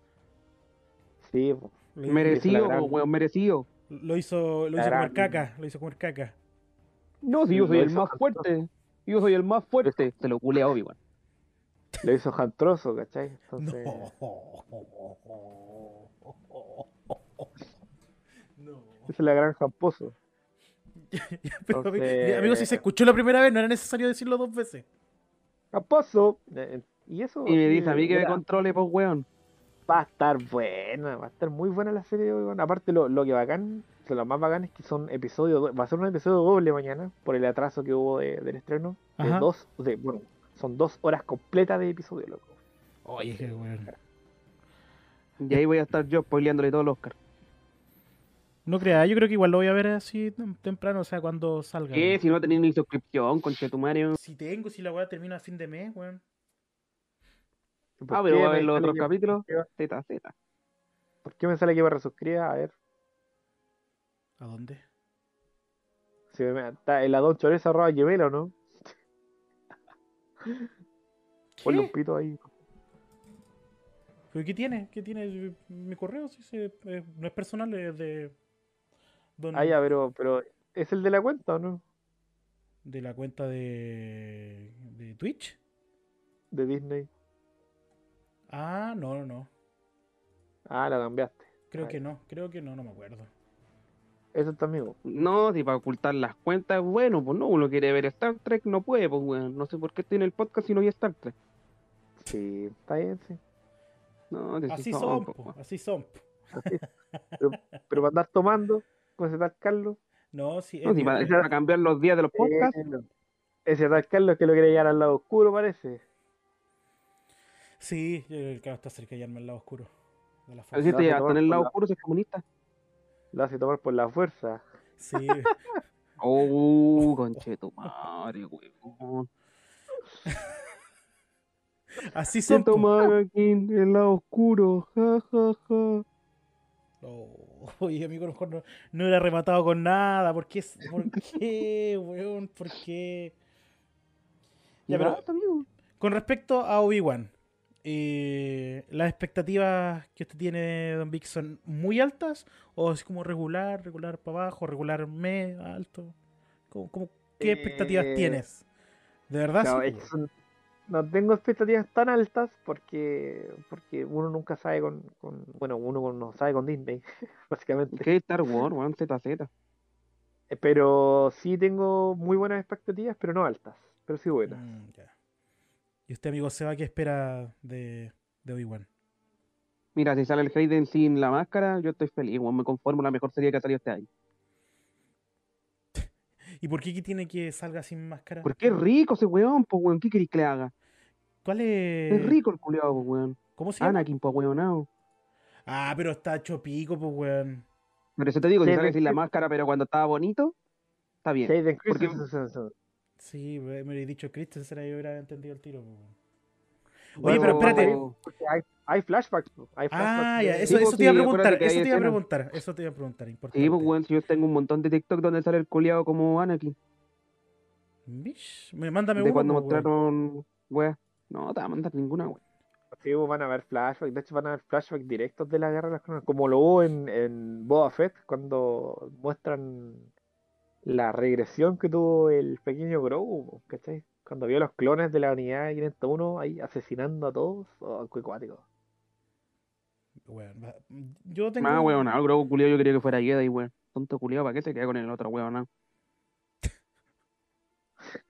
Sí, Merecido, weón, merecido. lo hizo, lo hizo comer caca. Lo hizo comer caca. No, si yo soy lo el más fuerte. Yo soy el más fuerte. Se lo culé a Obi-Wan. Lo hizo Jantroso, ¿cachai? Entonces, No. No. esa es la gran Jamposo. [LAUGHS] Entonces- amigo, si se escuchó la primera vez, no era necesario decirlo dos veces. Jamposo. Eh, Y eso. Y me dice a mí que me controle, pues, weón. Va a estar buena, va a estar muy buena la serie de Obi-Wan. Aparte, lo, lo que bacán, o sea, lo más bacán es que son episodios, va a ser un episodio doble mañana, por el atraso que hubo de- del estreno. De dos, de, bueno, son dos horas completas de episodio, loco. Oye, qué weón. Y ahí voy a estar yo spoileándole todo el Oscar. No creas, yo creo que igual lo voy a ver así tem- temprano, o sea, cuando salga. ¿Qué? Si no tenéis ni suscripción, conchetumario. Si tengo, si la weá termina a fin de mes, weón. ¿Por Ah, pero va a ver los otros capítulos. Z, Z. ¿Por qué me sale que me resuscriba? A ver. ¿A dónde? Si me, está el Adon Choreza arroba Gmail o no. [LAUGHS] Ponle un ¿Qué? pito ahí. ¿Pero qué tiene? ¿Qué tiene mi correo? Sí, sí, eh, no es personal, es de. don- Ah, ya, pero, pero ¿es el de la cuenta o no? De la cuenta de. de Twitch. De Disney. Ah, no, no, no. Ah, la cambiaste. Creo que no, creo que no, no me acuerdo. Eso está amigo. No, si para ocultar las cuentas, bueno, pues no, uno quiere ver Star Trek, no puede, pues, weón. No sé por qué estoy en el podcast si no hay Star Trek. Sí, está bien, sí. No, que sí Así son, son, pues, po, así son. po. Pero, pero para andar tomando, con ese tal Carlos. No, sí, No, es si para, para cambiar los días de los podcasts. eh, ese tal Carlos que lo quiere llevar al lado oscuro, parece. Sí, yo creo que el claro está cerca de al lado oscuro. De la fuerza. Te en el lado la- oscuro, si es comunista. Lo hace tomar por la fuerza. Sí, [LAUGHS] Oh, conchetumario, weón. [LAUGHS] así son. Mal aquí en el lado oscuro, ja, ja, ja. Oh, [LAUGHS] oye, amigo, a lo mejor no, no era rematado con nada. ¿Por qué? ¿Por qué, weón? ¿Por qué? Ya, pero con respecto a Obi-Wan, eh, ¿las expectativas que usted tiene, Don Vic, son muy altas? ¿O es como regular, regular para abajo, regular me, alto? ¿Cómo, cómo- qué expectativas Eh, tienes? ¿De verdad? No, sí, son- no tengo expectativas tan altas porque porque uno nunca sabe con, con- bueno, uno no sabe con Disney, [LAUGHS] básicamente. ¿Qué es Star Wars, weón? ZZ. Eh, Pero sí tengo muy buenas expectativas, pero no altas, pero sí buenas. Mm. ¿Y usted, amigo Seba, qué espera de, de Obi-Wan? Mira, si sale el Hayden sin la máscara, yo estoy feliz, weón. Me conformo la mejor serie que ha salido este año. [LAUGHS] ¿Y por qué que tiene que salga sin máscara? Porque es rico ese weón, pues, weón. ¿Qué querés que le haga? ¿Cuál es? Es rico el culiado, pues, weón. ¿Cómo se llama? Anakin, pues, weonado. Ah, pero está hecho pico, pues, weón. Por eso te digo, si sale sin la máscara, pero cuando estaba bonito, está bien. Porque-. Sí, me me hubiera dicho Christensen, ahí hubiera entendido el tiro, pues, weón. Oye, Bueno, pero espérate. Hay, hay flashbacks. Hay Ah, flashbacks ya, de- eso, Sí, eso te iba a preguntar, eso te iba a preguntar, eso te iba a preguntar, importante. Sí, pues, si yo tengo un montón de TikTok donde sale el culiado como Anakin. Mish, me- Mándame De uno, cuando mostraron, weón. No, te va a mandar ninguna, weón. Sí, pues, van a haber flashbacks. De hecho, van a haber flashbacks directos de la guerra de las coronas, como lo hubo en, en Boba Fett, cuando muestran la regresión que tuvo el pequeño Grogu, ¿cachai? Cuando vio los clones de la unidad 501 ahí asesinando a todos. Oh, qué cuático. weón. Va- Yo tengo. Ah, weón, el Grogu culiao yo quería que fuera Jedi, weón. Tonto culiao, ¿para qué se queda con el otro weón? no? [LAUGHS]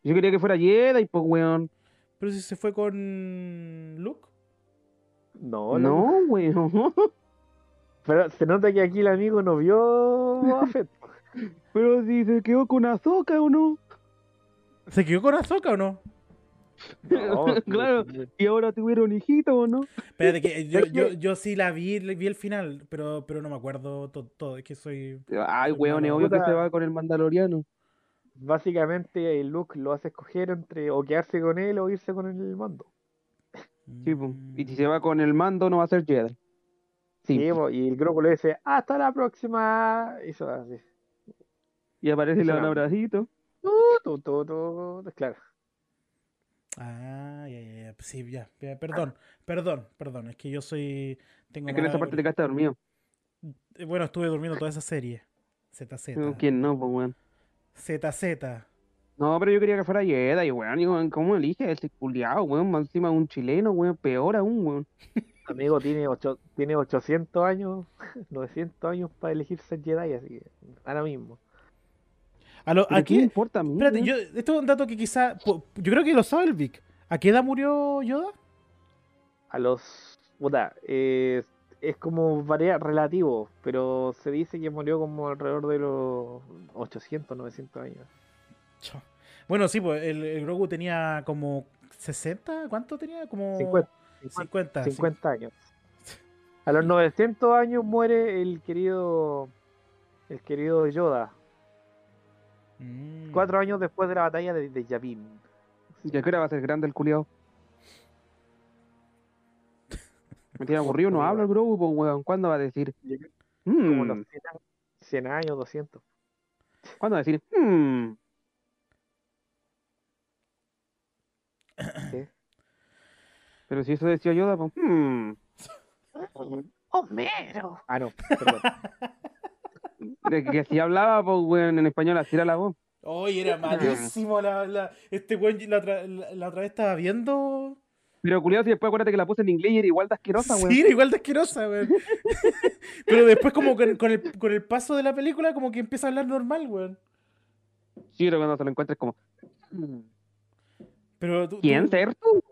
Yo quería que fuera Jedi, pues weón. Pero si se fue con Luke. No. No, weón. [LAUGHS] Pero se nota que aquí el amigo no vio Boba Fett. Pero si se quedó con Azoka o no. ¿Se quedó con Azoka o no? No, [LAUGHS] Claro. Y ahora tuvieron hijito o no. Espérate, que yo, [LAUGHS] yo, yo sí la vi, vi el final, pero, pero no me acuerdo to- todo. Es que soy. Ay, weón, es obvio que se va con el Mandaloriano. Básicamente el Luke lo hace escoger entre o quedarse con él o irse con el mando. Sí. Y si se va con el mando, no va a ser Jedi. Sí, y el Grogu le dice, hasta la próxima. Y eso así. Y aparece y le da un abracito. Tu, tu, tu, Claro. Ah, ya, ya, ya. Sí, ya. ya, Perdón, perdón, perdón. Es que yo soy. Tengo Es que en esa parte te quedaste dormido. Eh, Bueno, estuve durmiendo toda esa serie. ZZ. ¿Quién no, pues weón? ZZ. No, pero yo quería que fuera Jedi, weón. Y, weón, ¿Cómo elige ese culiao, weón? Más encima un chileno, weón. Peor aún, weón. [LAUGHS] Amigo tiene, ocho, tiene 800 años, [LAUGHS] 900 años para elegir ser Jedi, así que ahora mismo. A lo, ¿Pero ¿a qué importa a mí? Espérate, yo, esto es un dato que quizá. Yo creo que lo sabe el Vic. ¿A qué edad murió Yoda? A los. Puta, eh, es como varía relativo, pero se dice que murió como alrededor de los 800, 900 años. Bueno, sí, pues el, el Grogu tenía como 60, ¿cuánto tenía? Como 50, 50. 50 años. [LAUGHS] A los 900 años muere el querido. El querido Yoda. Mm. Cuatro años después de la batalla de, de Yavin. ¿Y a qué hora va a ser grande el culiao? Me tiene aburrido, no [LAUGHS] habla el Grogu, pues weón. ¿Cuándo va a decir? Como "Mm"? los 100 años, 100 años, 200. ¿Cuándo va a decir? "Mm"? ¿Qué? Pero si eso decía Yoda, pues. "Mm". Homero. Ah, no, perdón. [LAUGHS] De que si hablaba, pues weón, en español así era la voz. Oye, era malísimo. La, la- este weón la, otra- la- la otra vez estaba viendo. Pero culiao, si después acuérdate que la puse en inglés y era igual de asquerosa, weón. Sí, era igual de asquerosa, weón. [LAUGHS] Pero después, como con, con el, con el paso de la película, como que empieza a hablar normal, weón. Sí, pero cuando te lo encuentres como. "Mm". Pero tú, ¿Quién tú- ser tú?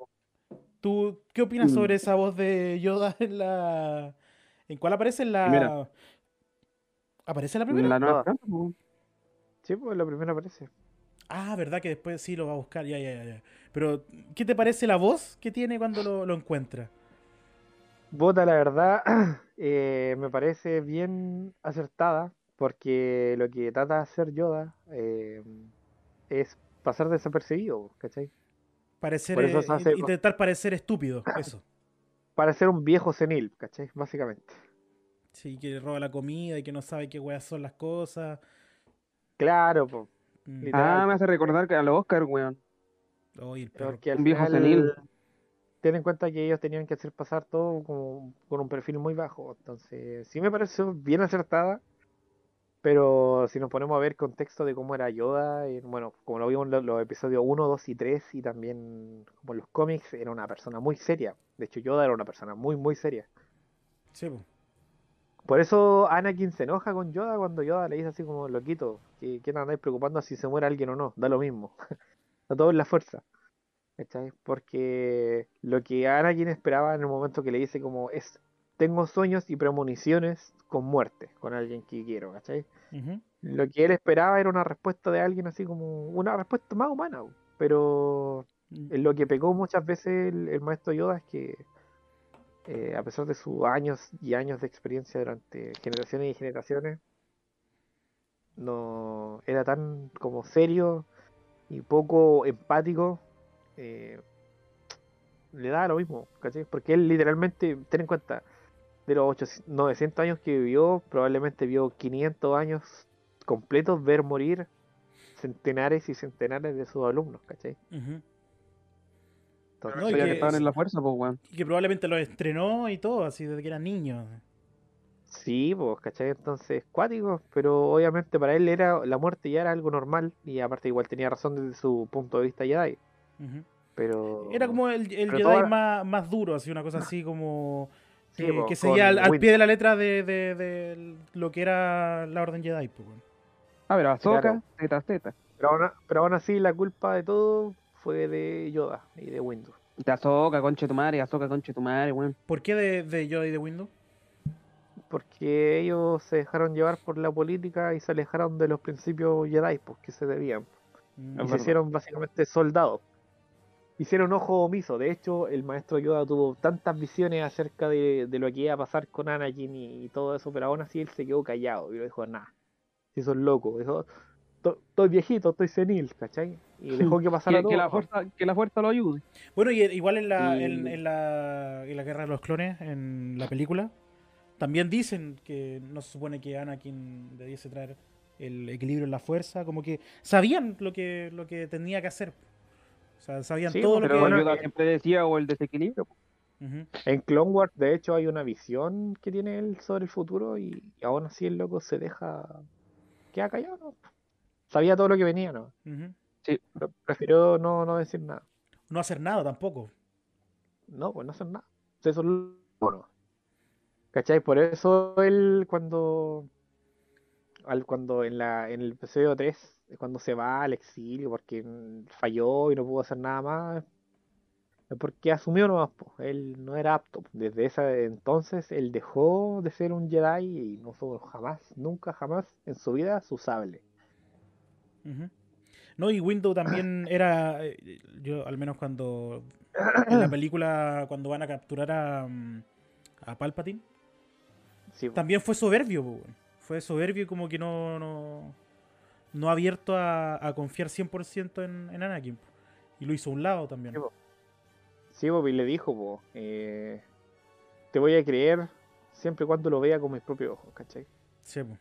tú- ¿qué opinas Mm. sobre esa voz de Yoda en la. ¿En cuál aparece? En la. Primera. ¿Aparece la primera? La nueva. Sí, pues la primera aparece. Ah, verdad que después sí lo va a buscar. Ya, ya, ya, ya. Pero, ¿qué te parece la voz que tiene cuando lo, lo encuentra? Bota, la verdad, [CLEARS THROAT] eh, me parece bien acertada, porque lo que trata de hacer Yoda eh, es pasar desapercibido, ¿cachai? Parecer, Por eso eh, se hace- intentar parecer estúpido, eso. Para ser un viejo senil, ¿cachai? Básicamente. Sí, que roba la comida y que no sabe qué weas son las cosas. Claro, po, Mm. Ah, me hace recordar que a los Oscar, weón. Oye, el perro. porque al Un viejo senil. Ten en cuenta que ellos tenían que hacer pasar todo como con un perfil muy bajo. Entonces, sí me pareció bien acertada. Pero si nos ponemos a ver contexto de cómo era Yoda, eh, bueno, como lo vimos en los, los episodios 1, 2 y 3, y también como en los cómics, era una persona muy seria. De hecho, Yoda era una persona muy, muy seria. Sí, po. Por eso Anakin se enoja con Yoda cuando Yoda le dice así como, loquito, que ¿qué te andáis preocupando si se muere alguien o no? Da lo mismo. [LAUGHS] Está todo en la fuerza. ¿Cachai? Porque lo que Anakin esperaba en el momento que le dice como es, tengo sueños y premoniciones con muerte, con alguien que quiero, ¿cachai? Lo que él esperaba era una respuesta de alguien así como, una respuesta más humana, pero en lo que pecó muchas veces el, el maestro Yoda es que eh, a pesar de sus años y años de experiencia durante generaciones y generaciones, no era tan como serio y poco empático. eh, le da lo mismo, ¿cachai? Porque él literalmente, ten en cuenta, de los 800, 900 años que vivió, probablemente vio 500 años completos ver morir centenares y centenares de sus alumnos, ¿cachai? Ujú. Entonces, No, y Sabía que que estaban es- en la fuerza, pues, weón. Y que probablemente lo estrenó y todo, así desde que eran niños. Sí, pues, ¿cachai? Entonces, cuático, pero obviamente para él era la muerte ya era algo normal y aparte igual tenía razón desde su punto de vista Jedi, pero Era como el, el Pero Jedi toda- más, más duro, así una cosa así como Sí, que, po, que seguía al, pie de la letra de, de- de lo que era la Orden Jedi. pues, weón. Ah, pero Ahsoka, Claro. zeta, zeta. Pero aún, pero aún así la culpa de todo fue de Yoda y de Windows. De Ahsoka, conche tu madre, Ahsoka, conche tu madre, weón. ¿Por qué de, de Yoda y de Windows? Porque ellos se dejaron llevar por la política y se alejaron de los principios Jedi pues, que se debían. Mm, Y se hicieron básicamente soldados. Hicieron ojo omiso. De hecho, el maestro Yoda tuvo tantas visiones acerca de, de lo que iba a pasar con Anakin y, y todo eso, pero aún así él se quedó callado y lo dijo, nada. Si son locos. Dijo, "To- estoy viejito, estoy senil, ¿cachai? Y [LAUGHS] dejó que pasara Que, todo. que la fuerza, que la fuerza lo ayude. Bueno, y igual en la, Y- en, en la, en la Guerra de los Clones, en la película, también dicen que no se supone que Anakin debiese traer el equilibrio en la fuerza, como que sabían lo que, lo que tenía que hacer. O sea, sabían Sí, todo lo que... bueno, Yoda eh, siempre decía, o el desequilibrio. En Clone Wars, de hecho, hay una visión que tiene él sobre el futuro y, y aún así el loco se deja. queda callado, ¿no? Sabía todo lo que venía, ¿no? Ujú. Pero prefirió no, no decir nada. No hacer nada tampoco. No, pues no hacer nada. Eso es lo bueno. ¿Cachai? Por eso él cuando. Al, cuando en la en el episodio 3, cuando se va al exilio porque mm, falló y no pudo hacer nada más, es porque asumió nomás, po. Él no era apto. Desde ese entonces él dejó de ser un Jedi y no usó jamás, nunca jamás en su vida su sable. No, y Windows también [COUGHS] era, eh, yo al menos cuando, en la película, cuando van a capturar a, mm, a Palpatine, Sí, también fue soberbio, fue soberbio y como que no, no, no abierto a, a confiar 100% en, en Anakin. Y lo hizo a un lado también. Sí, Bobby le dijo, po, eh, te voy a creer siempre y cuando lo vea con mis propios ojos, ¿cachai? Sí, po.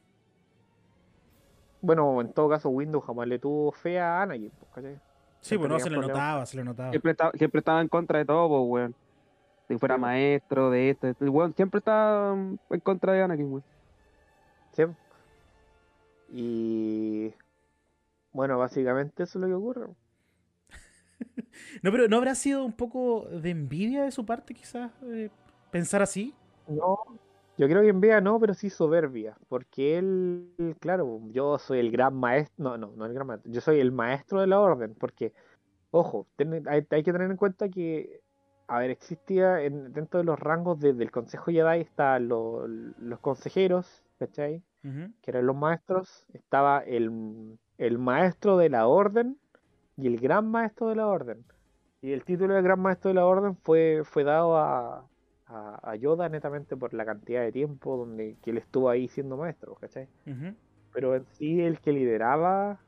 Bueno, en todo caso, Windows jamás le tuvo fe a Anakin, po, ¿cachai? Sí, pues no, se le problemas. notaba, se le notaba. Siempre, estaba, siempre estaba en contra de todo, po, weón. Si fuera Sí, maestro de esto, de esto, el weón siempre está mm, en contra de Anakin, weón. Sí. Y bueno, básicamente eso es lo que ocurre. [LAUGHS] No, pero ¿no habrá sido un poco de envidia de su parte quizás eh, pensar así? No, yo creo que en vea no, pero sí soberbia, porque él, claro, yo soy el gran maestro, no, no, no el gran maestro, yo soy el maestro de la orden, porque, ojo, ten- hay, hay que tener en cuenta que, a ver, existía en- dentro de los rangos de- del Consejo Jedi están lo- los consejeros, ¿cachai? Ujú. que eran los maestros, estaba el, el maestro de la orden y el gran maestro de la orden. Y el título de gran maestro de la orden fue, fue dado a, a, a Yoda netamente por la cantidad de tiempo donde que él estuvo ahí siendo maestro, ¿cachai? Pero en sí el que lideraba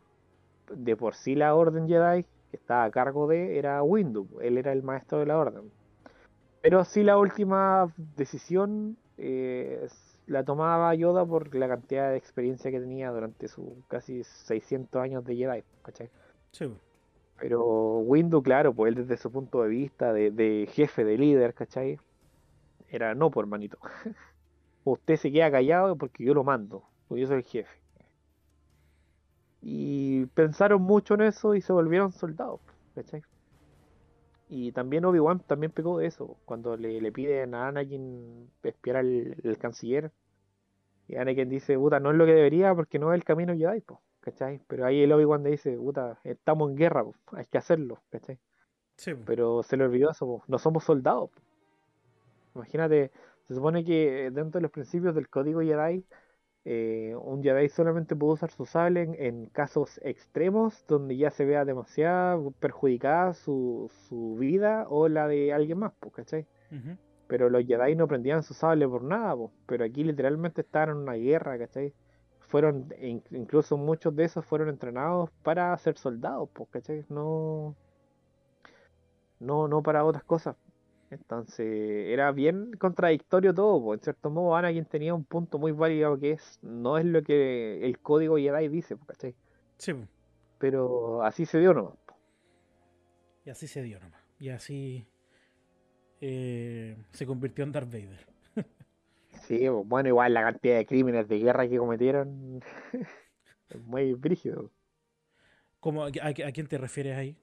de por sí la orden Jedi, que estaba a cargo de, era Windu, él era el maestro de la orden. Pero sí la última decisión eh, la tomaba Yoda por la cantidad de experiencia que tenía durante sus casi 600 años de Jedi, ¿cachai? Sí. Pero Windu, claro, pues él desde su punto de vista de, de jefe, de líder, ¿cachai? Era no, por hermanito. [LAUGHS] Usted se queda callado porque yo lo mando, porque yo soy el jefe. Y pensaron mucho en eso y se volvieron soldados, ¿cachai? Y también Obi-Wan también pegó de eso, cuando le, le piden a Anakin espiar al, al canciller. Y Anakin dice, puta, no es lo que debería porque no es el camino Jedi, po, ¿cachai? Pero ahí el Obi-Wan le dice, puta, estamos en guerra, po, hay que hacerlo, ¿cachai? Sí. Pero se le olvidó eso, po, no somos soldados. po. Imagínate, se supone que dentro de los principios del código Jedi, eh, un Jedi solamente puede usar su sable en, en casos extremos donde ya se vea demasiado perjudicada su, su vida o la de alguien más, po, ¿cachai? Ujú. Pero los Jedi no prendían su sable por nada, po. Pero aquí literalmente estaban en una guerra, ¿cachai? Fueron, e in- incluso muchos de esos fueron entrenados para ser soldados, pues, ¿cachai? No, no, no para otras cosas. Entonces, era bien contradictorio todo, po. En cierto modo, Anakin tenía un punto muy válido que es, no es lo que el código Jedi dice, ¿cachai? Sí. Pero así se dio nomás. po. Y así se dio nomás. Y así eh, se convirtió en Darth Vader. [LAUGHS] Sí, po. bueno, igual la cantidad de crímenes de guerra que cometieron [LAUGHS] es muy brígido. ¿Cómo, a, a- a quién te refieres ahí?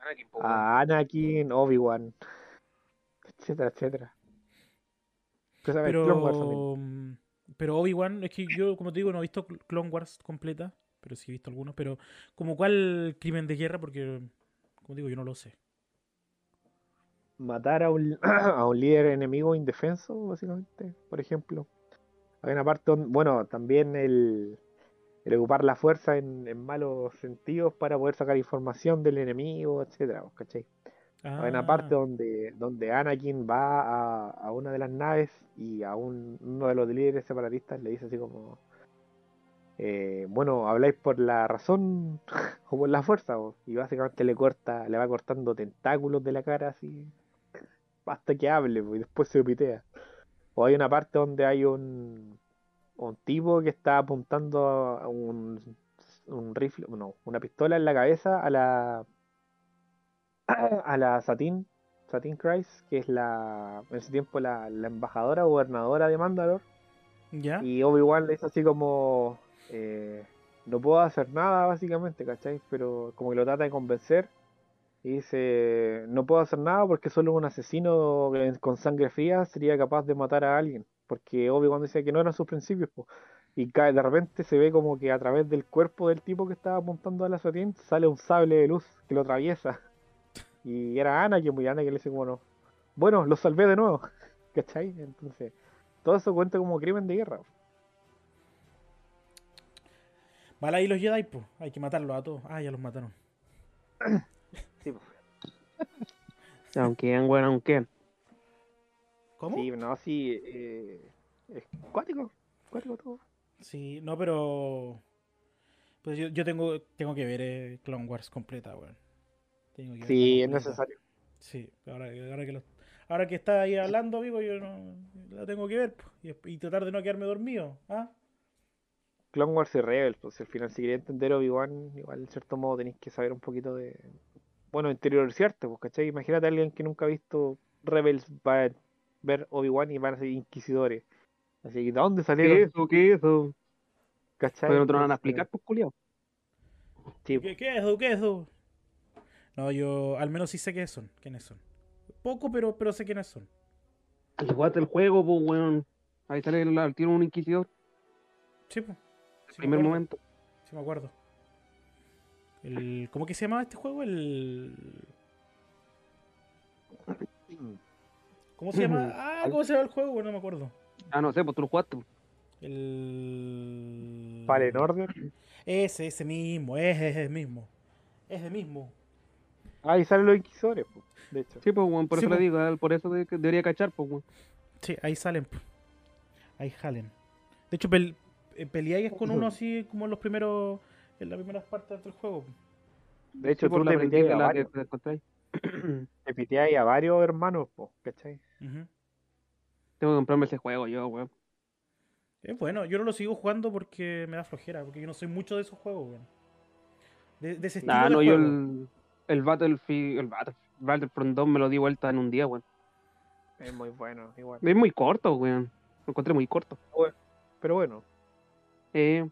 Anakin, a Anakin, Obi-Wan, etcétera, etcétera. Clone Wars también. Pero, mm, pero Obi-Wan, es que yo, como te digo, no he visto Cl- Clone Wars completa, pero sí he visto algunos. Pero, como cuál crimen de guerra, porque, como digo, yo no lo sé. matar a un, [CLEARS THROAT] a un líder enemigo indefenso, básicamente, por ejemplo. Hay una parte donde, bueno, también el, el ocupar la fuerza en, en malos sentidos para poder sacar información del enemigo, etcétera, ¿vos Hay una parte Ah, donde, donde Anakin va a, a una de las naves y a un, uno de los líderes separatistas le dice así como, eh, bueno, habláis por la razón [LAUGHS] o por la fuerza, vos?". y básicamente le corta, le va cortando tentáculos de la cara así, hasta que hable, y después se pitea. O hay una parte donde hay un, un tipo que está apuntando a un, un rifle, no, una pistola en la cabeza a la a la Satin, Satin Christ, que es la en ese tiempo la, la embajadora gobernadora de Mandalore, ¿Ya? y Obi-Wan le dice así como eh, no puedo hacer nada básicamente, ¿cachai? Pero como que lo trata de convencer y dice no puedo hacer nada porque solo un asesino con sangre fría sería capaz de matar a alguien, porque Obi-Wan decía que no eran sus principios, po. Y cae, de repente se ve como que a través del cuerpo del tipo que estaba apuntando a la Satin sale un sable de luz que lo atraviesa. Y era Ana que muy Ana que le dice como no. Bueno, lo salvé de nuevo. [LAUGHS] ¿Cachai? Entonces, todo eso cuenta como crimen de guerra. Vale ahí los Jedi, pues. Hay que matarlos a todos. Ah, ya los mataron. [COUGHS] Sí, pues. [COUGHS] Aunque, weón, aunque. ¿Cómo? Sí, no, sí. Eh, es cuático. Cuático todo. Sí, no, pero. Pues yo, yo tengo, tengo que ver eh, Clone Wars completa, weón. Tengo que Sí, es necesario. Sí, ahora, ahora que lo- ahora que está ahí hablando, amigo, yo no la tengo que ver y, y tratar de no quedarme dormido. ¿ah? Clone Wars y Rebels, pues si al final si queréis entender Obi-Wan, igual en cierto modo tenéis que saber un poquito de. Bueno, interiorizarte, pues, ¿cachai? Imagínate a alguien que nunca ha visto Rebels, va a ver Obi-Wan y van a ser inquisidores. Así que, ¿de dónde ¿Qué salieron? es eso? ¿Qué es eso? ¿Cachai? Pero no te lo van a explicar, pues, culiao. sí, ¿Qué, qué es eso? ¿Qué es eso? No, yo al menos sí sé quiénes son. ¿Quiénes son? Poco, pero, pero sé quiénes son. Y jugaste el juego, pues, weón. Ahí sale el, el tiro un inquisidor. Sí, pues. Sí primer acuerdo, momento. Sí me acuerdo. El, ¿Cómo que se llamaba este juego? El... ¿Cómo se llama? [CLEARS THROAT] Ah, ¿cómo se llama el juego? Bueno, no me acuerdo. Ah, no sé, pues tú lo jugaste. El... Fallen Order. Ese, ese mismo, ese, ese mismo. Ese mismo. Ah, y salen los inquisidores, pues, de hecho. Sí, pues, por Sí, eso le pues. digo, por eso de- debería cachar, pues, weón. Sí, ahí salen. po. Ahí jalen. De hecho, pel eh, peleáis con uno así como en los primeros. En las primeras partes del juego. po. De hecho, Sí, tú le prendí, piteas a la que varios, te encontráis. [CLEARS THROAT] le piteas a varios hermanos, pues, ¿cachai? Tengo que comprarme ese juego yo, weón. Es bueno, yo no lo sigo jugando porque me da flojera, porque yo no soy mucho de esos juegos, weón. De, de ese estilo Ah, de no, yo el, el Battlefield, el Battlefield, Battlefront 2 me lo di vuelta en un día, weón. Es muy bueno, igual. Es muy corto, weón. Lo encontré muy corto. Pero bueno, Eh, igual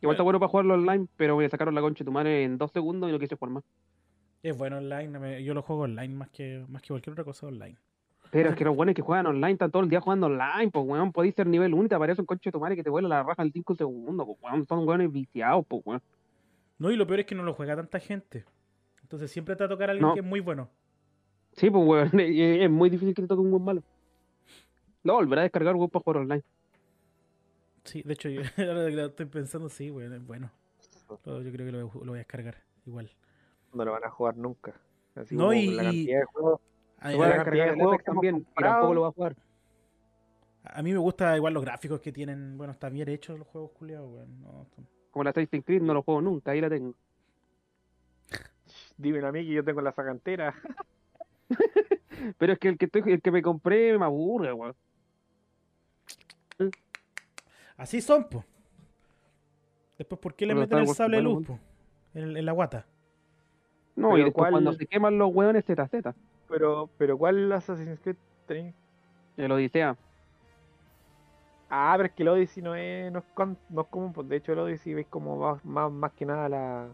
Bueno. está bueno para jugarlo online, pero me sacaron la concha de tu madre en dos segundos y no quise jugar más. Es bueno online, yo lo juego online más que, más que cualquier otra cosa online. Pero es [LAUGHS] que los buenos que juegan online están todo el día jugando online, pues weón, podéis ser nivel 1 y te aparece un conche de tu madre que te vuela la raja en 5 segundos, pues weón, son weones viciados, pues weón. No, y lo peor es que no lo juega tanta gente. Entonces siempre te va a tocar a alguien No. que es muy bueno. Sí, pues weón, [LAUGHS] es, es muy difícil que te toque un buen malo. Lo volverá a descargar, weón, para jugar online. Sí, de hecho, yo, [LAUGHS] ahora que lo estoy pensando, sí, weón, es bueno. Yo creo que lo, lo voy a descargar igual. no lo van a jugar nunca. Así No, como y- la cantidad de juegos. A, Lo voy a la cantidad de juegos también, y tampoco lo va a jugar. a mí me gusta igual los gráficos que tienen. Bueno, están bien hechos los juegos culiados, weón. No, son- Como la Assassin's Creed no lo juego nunca, ahí la tengo. Dímelo a mí que yo tengo la sacantera. [LAUGHS] Pero es que el que estoy, el que me compré me aburre, weón. Así son, po. Después, ¿por qué le Pero meten el sable de luz, po? En, en la guata. No, Pero y después ¿cuál- cuando se queman los weones ZZ. Pero, pero ¿cuál Assassin's Creed tenéis? El Odisea. Ah, pero es que el Odyssey no es, no es, con- no es común, pues de hecho el Odyssey veis como más, más, más que nada la.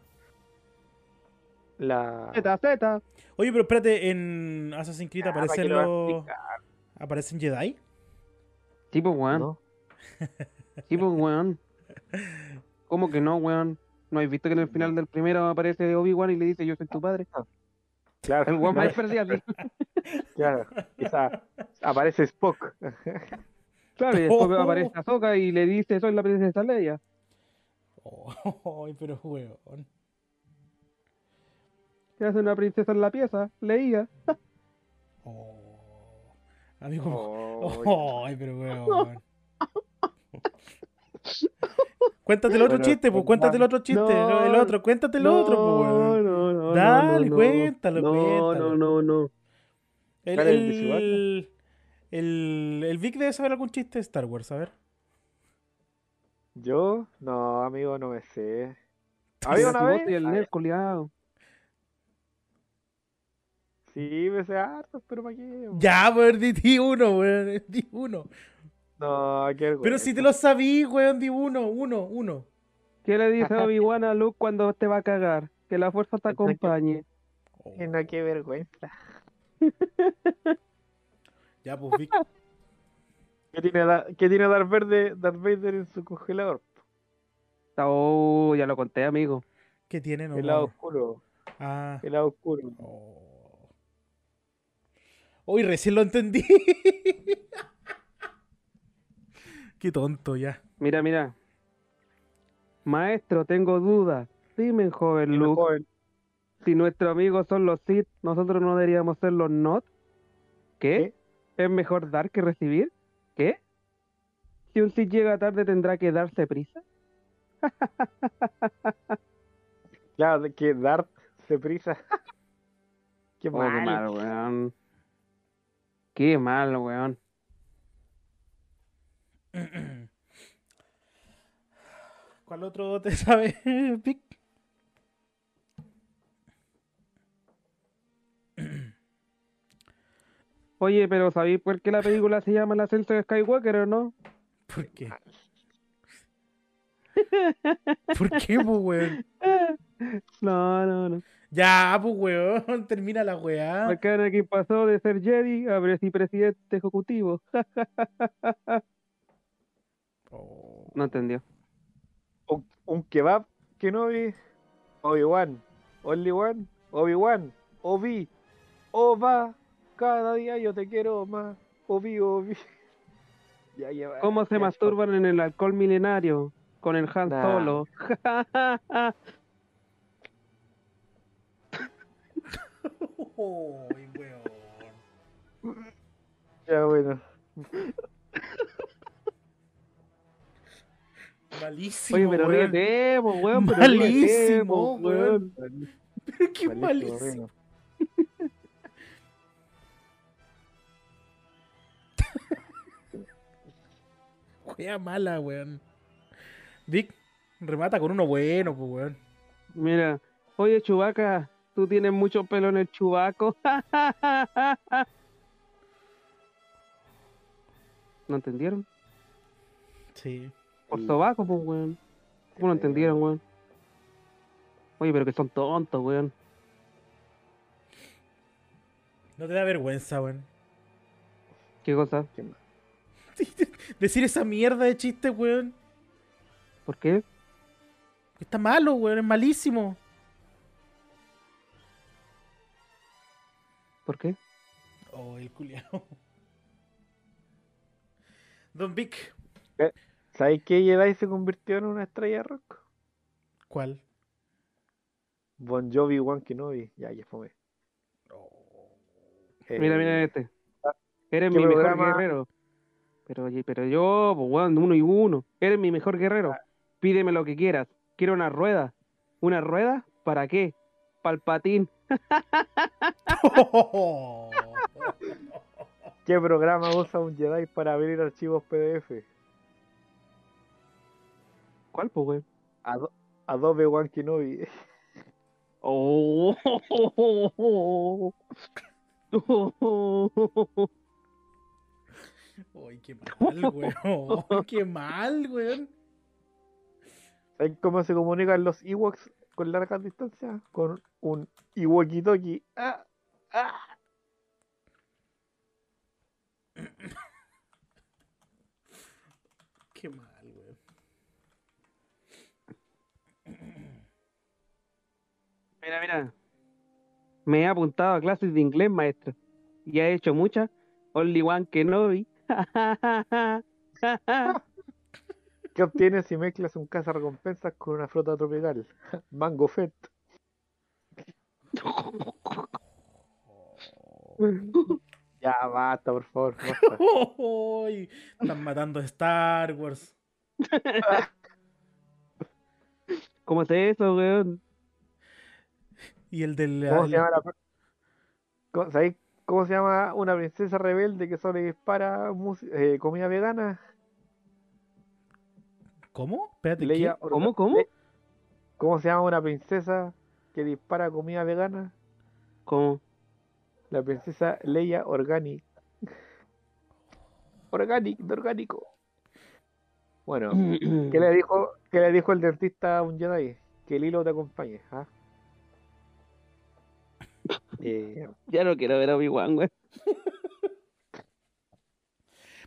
La. ZZ. Oye, pero espérate, en Assassin's Creed Ah, ¿para aparecen a los. ¿Aparecen Jedi? Sí, pues, weón. ¿no? Sí, pues, weón. ¿Cómo que no, weón? ¿No has visto que en el final del primero aparece Obi-Wan y le dice yo soy tu padre? Claro, El weón [LAUGHS] claro, más así. claro. Esa- aparece Spock. Claro, y [LAUGHS] después Oh. aparece Ahsoka y le dice soy la princesa Leia. Oh, [LAUGHS] ay, pero weón. ¿Qué hace una princesa en la pieza? Leía. Oh. Amigo, Oh, Ay, pero weón. [LAUGHS] Cuéntate el otro Bueno, chiste, pues, cuéntate el otro chiste, no, el otro, cuéntate el otro, pues, weón. no, no, Dale, no, no. cuéntalo, no, cuéntalo. No, no, no. El, ¿Cuál es el el, el, Vic debe saber algún chiste de Star Wars, a ver. Yo, no, amigo, no me sé. Había una vez. soy el nerd. Sí, me sé hartos, pero ¿para qué? Ya, weón, di, uno, weón, [LAUGHS] di uno. No, qué Pero vergüenza. si te lo sabí, weón, di uno, uno, uno. ¿Qué le dice [LAUGHS] Obi-Wan a Luke cuando te va a cagar? Que la fuerza te acompañe. Que No, qué vergüenza. [LAUGHS] Ya, pues, Vic. ¿Qué tiene, qué tiene Darth, Vader, Darth Vader en su congelador? Oh, ya lo conté, amigo. ¿Qué tiene? No, el lado oscuro. Ah. El lado oscuro. Oh. Hoy recién lo entendí. [LAUGHS] Qué tonto ya. Mira, mira. Maestro, tengo dudas. Dime, joven Dime, Luke, joven. si nuestros amigos son los Sith, ¿nosotros no deberíamos ser los Not? ¿Qué? ¿Es mejor dar que recibir? ¿Qué? Si un Sith llega tarde, ¿tendrá que darse prisa? [LAUGHS] Claro, que Darth se prisa. [LAUGHS] qué Oh, qué mal. mal, weón. Qué mal, weón. [CLEARS THROAT] ¿Cuál otro te [LAUGHS] sabe, Vic? [CLEARS THROAT] Oye, pero ¿sabéis por qué la película se llama El ascenso de Skywalker o no? ¿Por qué? [LAUGHS] ¿Por qué, weón? [LAUGHS] No, no, no. Ya, pues, weón, [LAUGHS] termina la weá. Porque Anakin pasó de ser Jedi a presi- presidente ejecutivo. [LAUGHS] Oh. No entendió. Un, un kebab que no vi. Obi-Wan. Only one. Obi-Wan. Obi. Oba. Cada día yo te quiero más. Obi, Obi. [LAUGHS] Ya lleva. ¿Cómo se ya, masturban en el alcohol milenario? Con el Han Nah. Solo. Ay, weón. Ya, bueno. Malísimo, Oye, pero weón. ríetemos, weón. pero Malísimo, ritemos, weón. Pero qué Malísimo, malísimo. [LAUGHS] Wea mala, weón. Vic, remata con uno bueno, pues, weón. Mira, oye, Chubaca, tú tienes mucho pelo en el chubaco. [LAUGHS] ¿No entendieron? Sí. Por sobaco, pues, weón. ¿Cómo no entendieron, weón? Oye, pero que son tontos, weón. No te da vergüenza, weón. ¿Qué cosa? [LAUGHS] Decir esa mierda de chiste, weón. ¿Por qué? Está malo, weón. Es malísimo. ¿Por qué? Oh, el culiao. Don Vic. ¿Sabes qué Jedi se convirtió en una estrella de rock? ¿Cuál? Bon Jovi, One Kenobi. Ya, ya fue. Mira, mira este. Eres ¿qué mi mejor guerrero. Pero, pero yo, pues, weón, uno y uno. Eres mi mejor guerrero. Pídeme lo que quieras. Quiero una rueda. ¿Una rueda? ¿Para qué? Palpatín. [LAUGHS] ¿Qué programa usa un Jedi para abrir archivos PDF? ¿Cuál, pues, weón? Ado- Adobe One Kenobi. Oh. [LAUGHS] Ay, qué mal, weón. Qué mal, weón. ¿Sabes cómo se comunican los Ewoks con largas distancias? Con un Ewokitoki. Ah, ah. [COUGHS] Qué mal, weón. Mira, mira. Me he apuntado a clases de inglés, maestro. Y he hecho muchas. Only one que no vi. [LAUGHS] [LAUGHS] ¿Qué obtienes si mezclas un recompensas con una fruta tropical? [LAUGHS] Mango Fett. [LAUGHS] Ya basta, por favor. basta. Uy, Están matando a Star Wars. [LAUGHS] ¿Cómo es eso, weón? Y el del. ¿Cómo se llama la ¿Cómo- ¿Sabéis cómo se llama una princesa rebelde que solo dispara mus- eh, comida vegana? ¿Cómo? Espérate, ¿qué? Leia ¿Cómo, cómo? ¿Cómo se llama una princesa que dispara comida vegana? ¿Cómo? La princesa Leia Organic. [LAUGHS] Organic, de orgánico. Bueno, [CLEARS THROAT] ¿qué le dijo, qué le dijo el dentista a un Jedi? Que el hilo te acompañe. ¿ah? [LAUGHS] Eh, Ya no quiero ver a Obi-Wan, weón.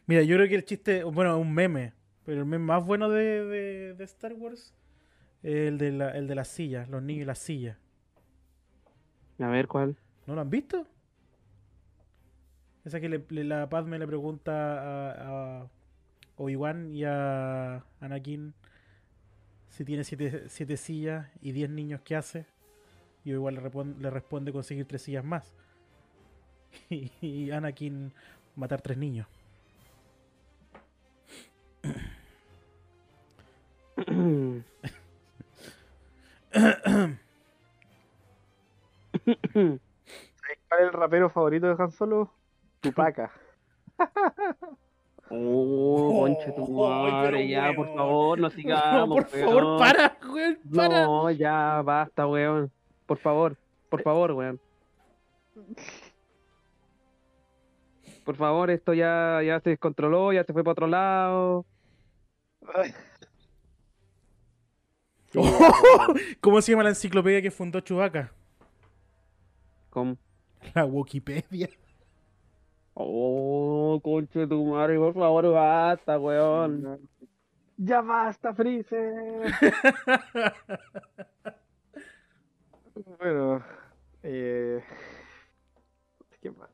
Mira, yo creo que el chiste, bueno, es un meme, pero el meme más bueno de, de- de Star Wars es el de, la, el de las sillas, los niños y las sillas. A ver, ¿cuál? ¿No lo han visto? Esa que le- le- la Padme le pregunta a, a Obi-Wan y a Anakin si tiene siete, siete sillas y diez niños, ¿qué hace? Y Obi-Wan le, responde conseguir tres sillas más. [LAUGHS] Y, y Anakin matar tres niños. ¿Cuál es el rapero favorito de Han Solo? Tupaca. [LAUGHS] Oh, conche tu Ay, madre, ya, por favor, no sigamos. No, por favor, weón. para, weón, para. No, ya, basta, weón. Por favor, por favor, weón. Por favor, esto ya, ya se descontroló, ya se fue para otro lado. [LAUGHS] ¿Cómo se llama la enciclopedia que fundó Chewbacca? ¿Cómo? La Wikipedia. Oh, conche tu madre, por favor, basta, weón. Ya basta, Freezer. [LAUGHS] bueno, eh... qué mal.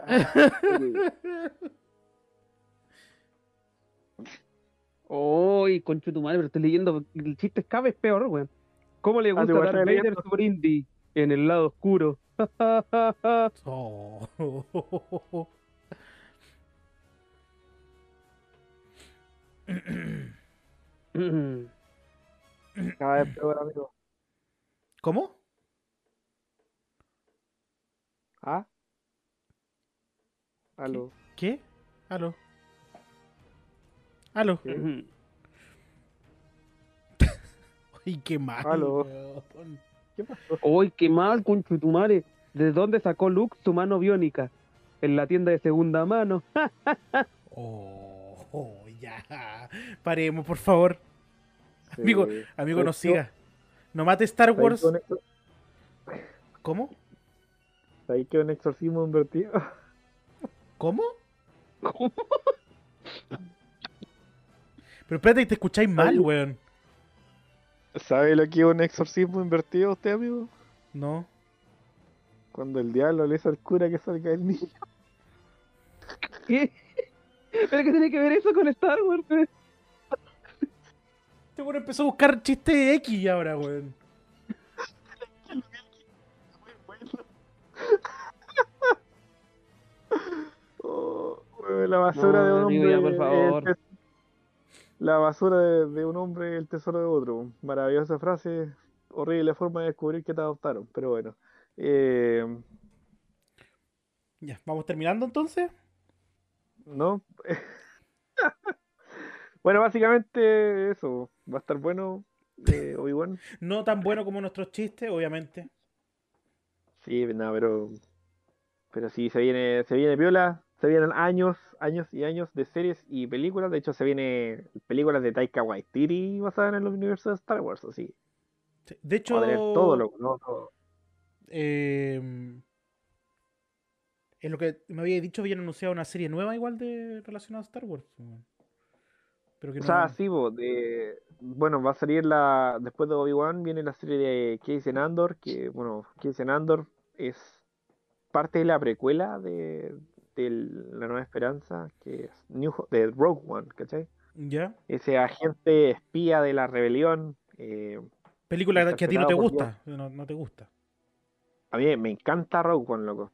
[LAUGHS] Uy, conche tu madre, pero estoy leyendo. El chiste es cada vez peor, weón. ¿Cómo le Ah, gusta igual Darth Vader su brindis? En el lado oscuro. Oh. [LAUGHS] Cada vez peor, amigo. ¿Cómo? ¿Ah? Aló. ¿Qué? Aló. Aló. [LAUGHS] Ay, qué mal. Aló. weón. ¿Qué pasó? Uy, qué mal, conche tu madre. ¿De dónde sacó Luke su mano biónica? En la tienda de segunda mano. Oh, [LAUGHS] oh, ya. Paremos, por favor. Amigo, Sí. amigo, no siga. No mate Star ¿Sabéis Wars. que un exor- ¿Cómo? ¿Sabéis que un exorcismo invertido? ¿Cómo? Pero espérate, te escucháis mal, weón. ¿Sabe lo que es un exorcismo invertido usted, amigo? No. Cuando el diablo le dice al cura que salga el niño. [LAUGHS] ¿Qué? ¿Pero qué tiene que ver eso con Star Wars? weón? Este weón empezó a buscar chiste X ahora, weón. [LAUGHS] Oh, weón, la basura de un amigo, hombre. ya, por favor. La basura de, de un hombre el tesoro de otro. Maravillosa frase, horrible forma de descubrir que te adoptaron, pero bueno. Eh, Ya, vamos terminando entonces. ¿No? [LAUGHS] bueno, básicamente eso. Va a estar bueno. Eh, Obi-Wan. [LAUGHS] No tan bueno como nuestros chistes, obviamente. Sí, no, pero. Pero sí, se viene, se viene piola. Se vienen años, años y años de series y películas. De hecho, se viene películas de Taika Waititi basadas en el universo de Star Wars, así. Sí, De hecho, todo lo no, todo. eh, Es lo que me había dicho, habían anunciado una serie nueva igual de relacionada a Star Wars. Pero que O no. sea, sí, bo, de- bueno, va a salir la. Después de Obi-Wan viene la serie de Casey Andor, que, bueno, Casey Andor es parte de la precuela de, de La Nueva Esperanza, que es New, de Rogue One, ¿cachai? ¿Ya? Ese agente espía de la rebelión. eh, Película que a ti no te gusta. No, no te gusta. a mí me encanta Rogue One, loco.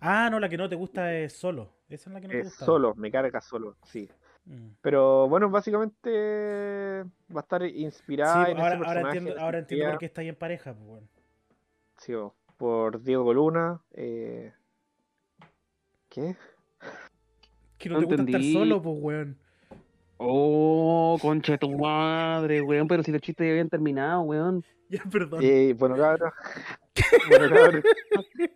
Ah, no, la que no te gusta es solo. Esa es la que no te gusta. solo, me carga solo, sí. Mm. Pero bueno, básicamente va a estar Sí, inspirada en ese ahora, ahora personaje entiendo, ahora entiendo por qué está ahí en pareja. Pues, bueno. Sí, por Diego Luna. eh, ¿Qué? Que no, No te gusta estar entendí. solo, pues, weón. Oh, concha de tu madre, weón. Pero si los chistes ya habían terminado, weón. [LAUGHS] Ya, perdón. Eh, bueno, cabrón. bueno, cabrón. [LAUGHS]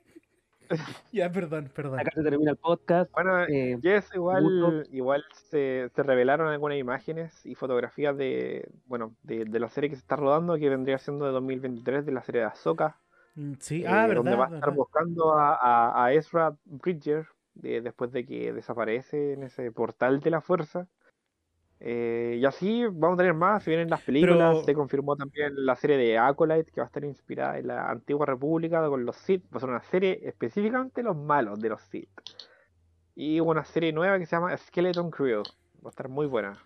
Ya, perdón, perdón. Acá se termina el podcast. Bueno, Eh, Yes, igual, gusto. igual se, se revelaron algunas imágenes y fotografías de, bueno, de, de la serie que se está rodando, que vendría siendo de 2023 de la serie de Ahsoka, Mm, Sí, eh, ah, donde verdad. va a estar verdad. buscando a, a- a Ezra Bridger de- después de que desaparece en ese portal de la fuerza. Eh, y así vamos a tener más, si vienen las películas, Pero- se confirmó también la serie de Acolyte que va a estar inspirada en la antigua república con los Sith, va a ser una serie específicamente los malos de los Sith. Y una serie nueva que se llama Skeleton Crew, va a estar muy buena.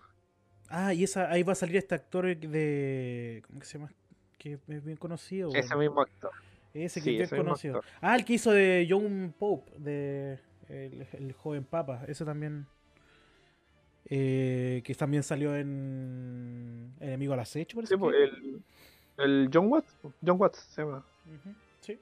Ah, y esa, ahí va a salir este actor de. ¿Cómo que se llama? Que es bien conocido. Ese mismo actor. Ese que sí, es bien conocido. Ah, el que hizo de John Pope, de el, el joven papa. Ese también. eh, que también salió en Enemigo al Acecho, parece. Sí, pues, que. el, el John Watts, John Watts se llama. Sí.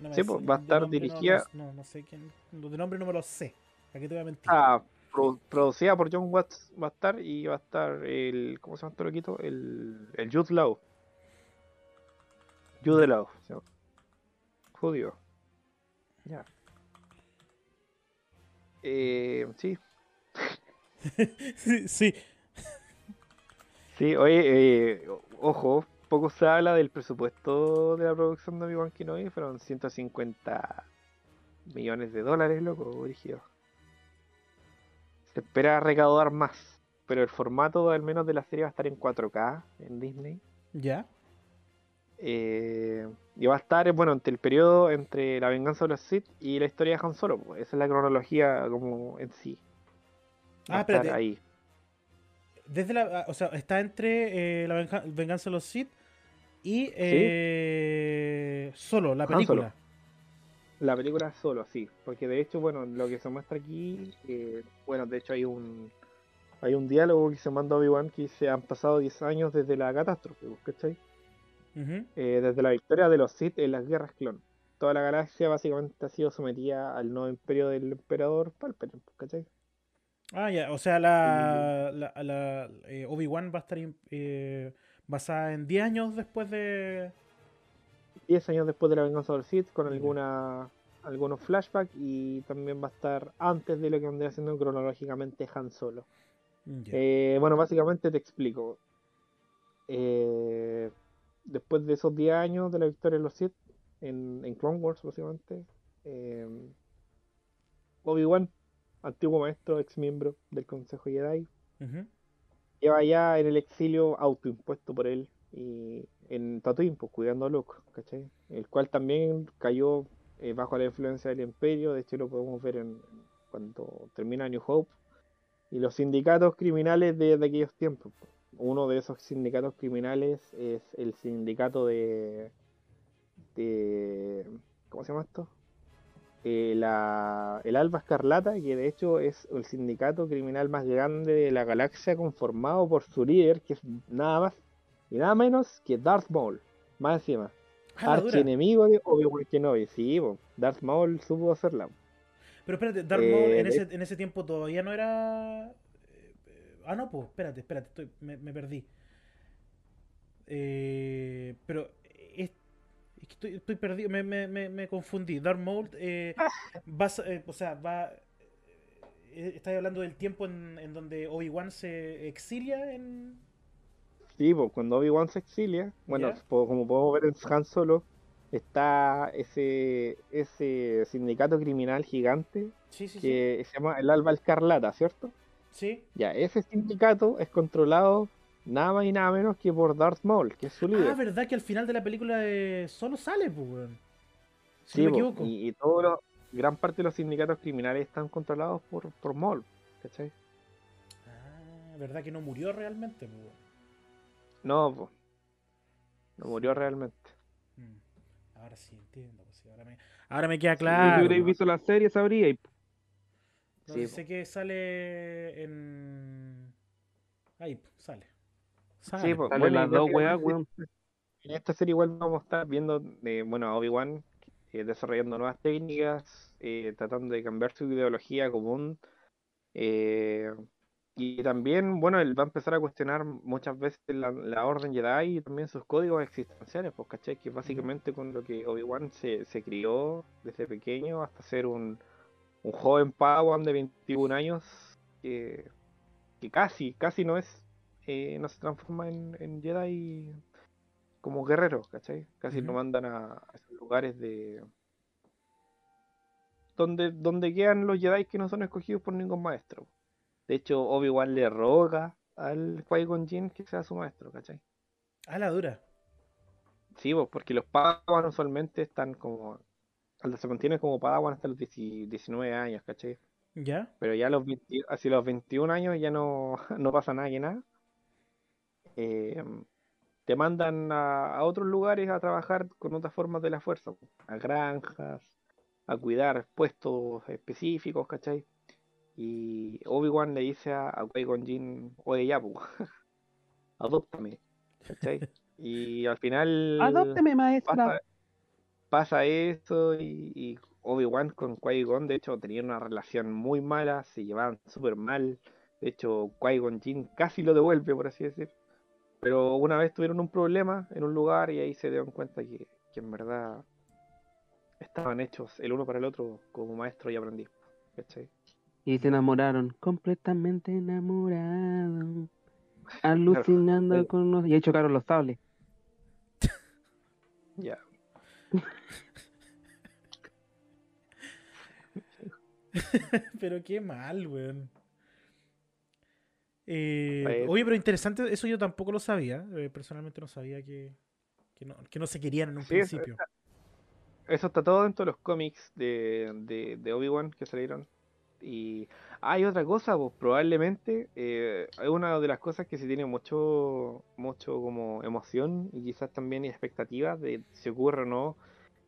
No Sí, pues, va a estar dirigida- No, no, no sé quién. De nombre no me lo sé. Aquí te voy a mentir. Ah, pro- producida por John Watts va a estar y va a estar el. ¿Cómo se llama este loquito? El, el Jude Law. Jude Law. Judío. Ya. Eh, sí, sí, [LAUGHS] sí. sí, oye, eh, ojo, poco se habla del presupuesto de la producción de Obi-Wan Kenobi, fueron 150 millones de dólares, loco, brígido. Se espera recaudar más, pero el formato al menos de la serie va a estar en 4K en Disney. Ya. Eh, y va a estar, bueno, entre el periodo entre la venganza de los Sith y la historia de Han Solo. pues, Esa es la cronología como en sí. Va Ah, espérate. ahí. Desde la, ah, o sea, está entre eh, la venganza de los Sith y eh, solo la película. La película solo, sí. Porque de hecho, bueno, lo que se muestra aquí, eh, bueno, de hecho hay un hay un diálogo que se manda a Obi-Wan que dice han pasado 10 años desde la catástrofe, pues, Eh, desde la victoria de los Sith en las guerras clon. Toda la galaxia básicamente ha sido sometida al nuevo imperio del emperador Palpatine, ¿cachai? Ah, ya, o sea, la, la, la, eh, Obi-Wan va a estar eh, basada en 10 años después de... 10 años después de la venganza del Sith con alguna algunos flashbacks y también va a estar antes de lo que vendría siendo cronológicamente Han Solo. Eh, bueno, básicamente te explico. Eh, después de esos 10 años de la victoria de los Sith en, en Clone Wars, básicamente, eh, Obi-Wan, antiguo maestro, ex miembro del Consejo Jedi, lleva ya en el exilio autoimpuesto por él y en Tatooine, pues cuidando a Luke, ¿cachai? El cual también cayó eh, bajo la influencia del Imperio, de hecho lo podemos ver en, cuando termina New Hope, y los sindicatos criminales de, de aquellos tiempos. pues. Uno de esos sindicatos criminales es el sindicato de, de ¿cómo se llama esto? Eh, la, el Alba Escarlata, que de hecho es el sindicato criminal más grande de la galaxia, conformado por su líder, que es nada más y nada menos que Darth Maul. Más encima, Ah, archienemigo de Obi-Wan Kenobi. Sí, po, Darth Maul supo hacerla. Pero espérate, Darth Eh, Maul en de- ese, en ese tiempo todavía no era... Ah, no, pues, espérate, espérate, estoy- me, me perdí. Eh, pero es, es que estoy, estoy perdido, me, me, me, me confundí. Darth Maul eh, va, a sa- eh, o sea, va... eh, ¿Estáis hablando del tiempo en, en donde Obi-Wan se exilia en... Sí, po, cuando Obi-Wan se exilia, bueno, como podemos ver en Han Solo, está ese, ese sindicato criminal gigante Sí, sí, sí. que se llama el Alba Escarlata, ¿cierto? Sí. Ya, ese sindicato es controlado nada más y nada menos que por Darth Maul, que es su líder. Ah, verdad que al final de la película de solo sale, pues, weón. Si Sí, no me equivoco. y, y todos los, gran parte de los sindicatos criminales están controlados por, por Maul, ¿cachai? Ah, verdad que no murió realmente, pues. No, po. no murió realmente. Mm. Ahora sí entiendo, pues, ahora, me, ahora me queda Si claro. hubierais visto la serie, sabría. No, Sí, sé que sale en. Ahí, sale. Sí, Sale. Sale Bueno, las dos weas, básicamente- weón. En esta serie igual vamos a estar viendo, eh, bueno, a Obi-Wan eh, desarrollando nuevas técnicas, eh, tratando de cambiar su ideología común. eh, y también, bueno, él va a empezar a cuestionar muchas veces la, la Orden Jedi y también sus códigos existenciales, pues, ¿cachai? Que básicamente con lo que Obi-Wan se, se crió desde pequeño hasta ser un, un joven Padawan de 21 años que, que casi, casi no es, eh, no se transforma en, en Jedi como guerrero, ¿cachai? Casi lo Ujú. mandan a, a esos lugares de donde, donde quedan los Jedi que no son escogidos por ningún maestro. De hecho, Obi-Wan le roga al Qui-Gon Jinn que sea su maestro, ¿cachai? Ah, la dura. Sí, porque los Padawan usualmente están como se mantienen como Padawan hasta los 10 19 años, ¿cachai? ¿Ya? Pero ya a los 20 hacia los 21 años ya no, [LAUGHS] no pasa nada que nada. Eh, te mandan a, a otros lugares a trabajar con otras formas de la fuerza, a granjas, a cuidar puestos específicos, ¿cachai? Y Obi-Wan le dice a, a Qui-Gon Jinn, oye ya, po, [LAUGHS] adóptame, ¿cachai? [LAUGHS] Y al final Adópteme, maestra. pasa, pasa eso y, y Obi-Wan con Qui-Gon, de hecho, tenían una relación muy mala, se llevaban súper mal. De hecho, Qui-Gon Jinn casi lo devuelve, por así decir. Pero una vez tuvieron un problema en un lugar y ahí se dieron cuenta que, que en verdad estaban hechos el uno para el otro como maestro y aprendiz. ¿cachai? Y se enamoraron, completamente enamorados. [LAUGHS] Alucinando con unos. Y ahí chocaron los sables. Ya. [LAUGHS] pero qué mal, weón. Eh, oye, pero interesante, eso yo tampoco lo sabía. eh, personalmente no sabía que, que, no, que no se querían en un Sí, eso- principio. Eso está todo dentro de los cómics de, de, de Obi-Wan que salieron. Y hay otra cosa, pues probablemente eh, es una de las cosas que se tiene mucho, mucho como emoción y quizás también expectativas de si ocurre o no.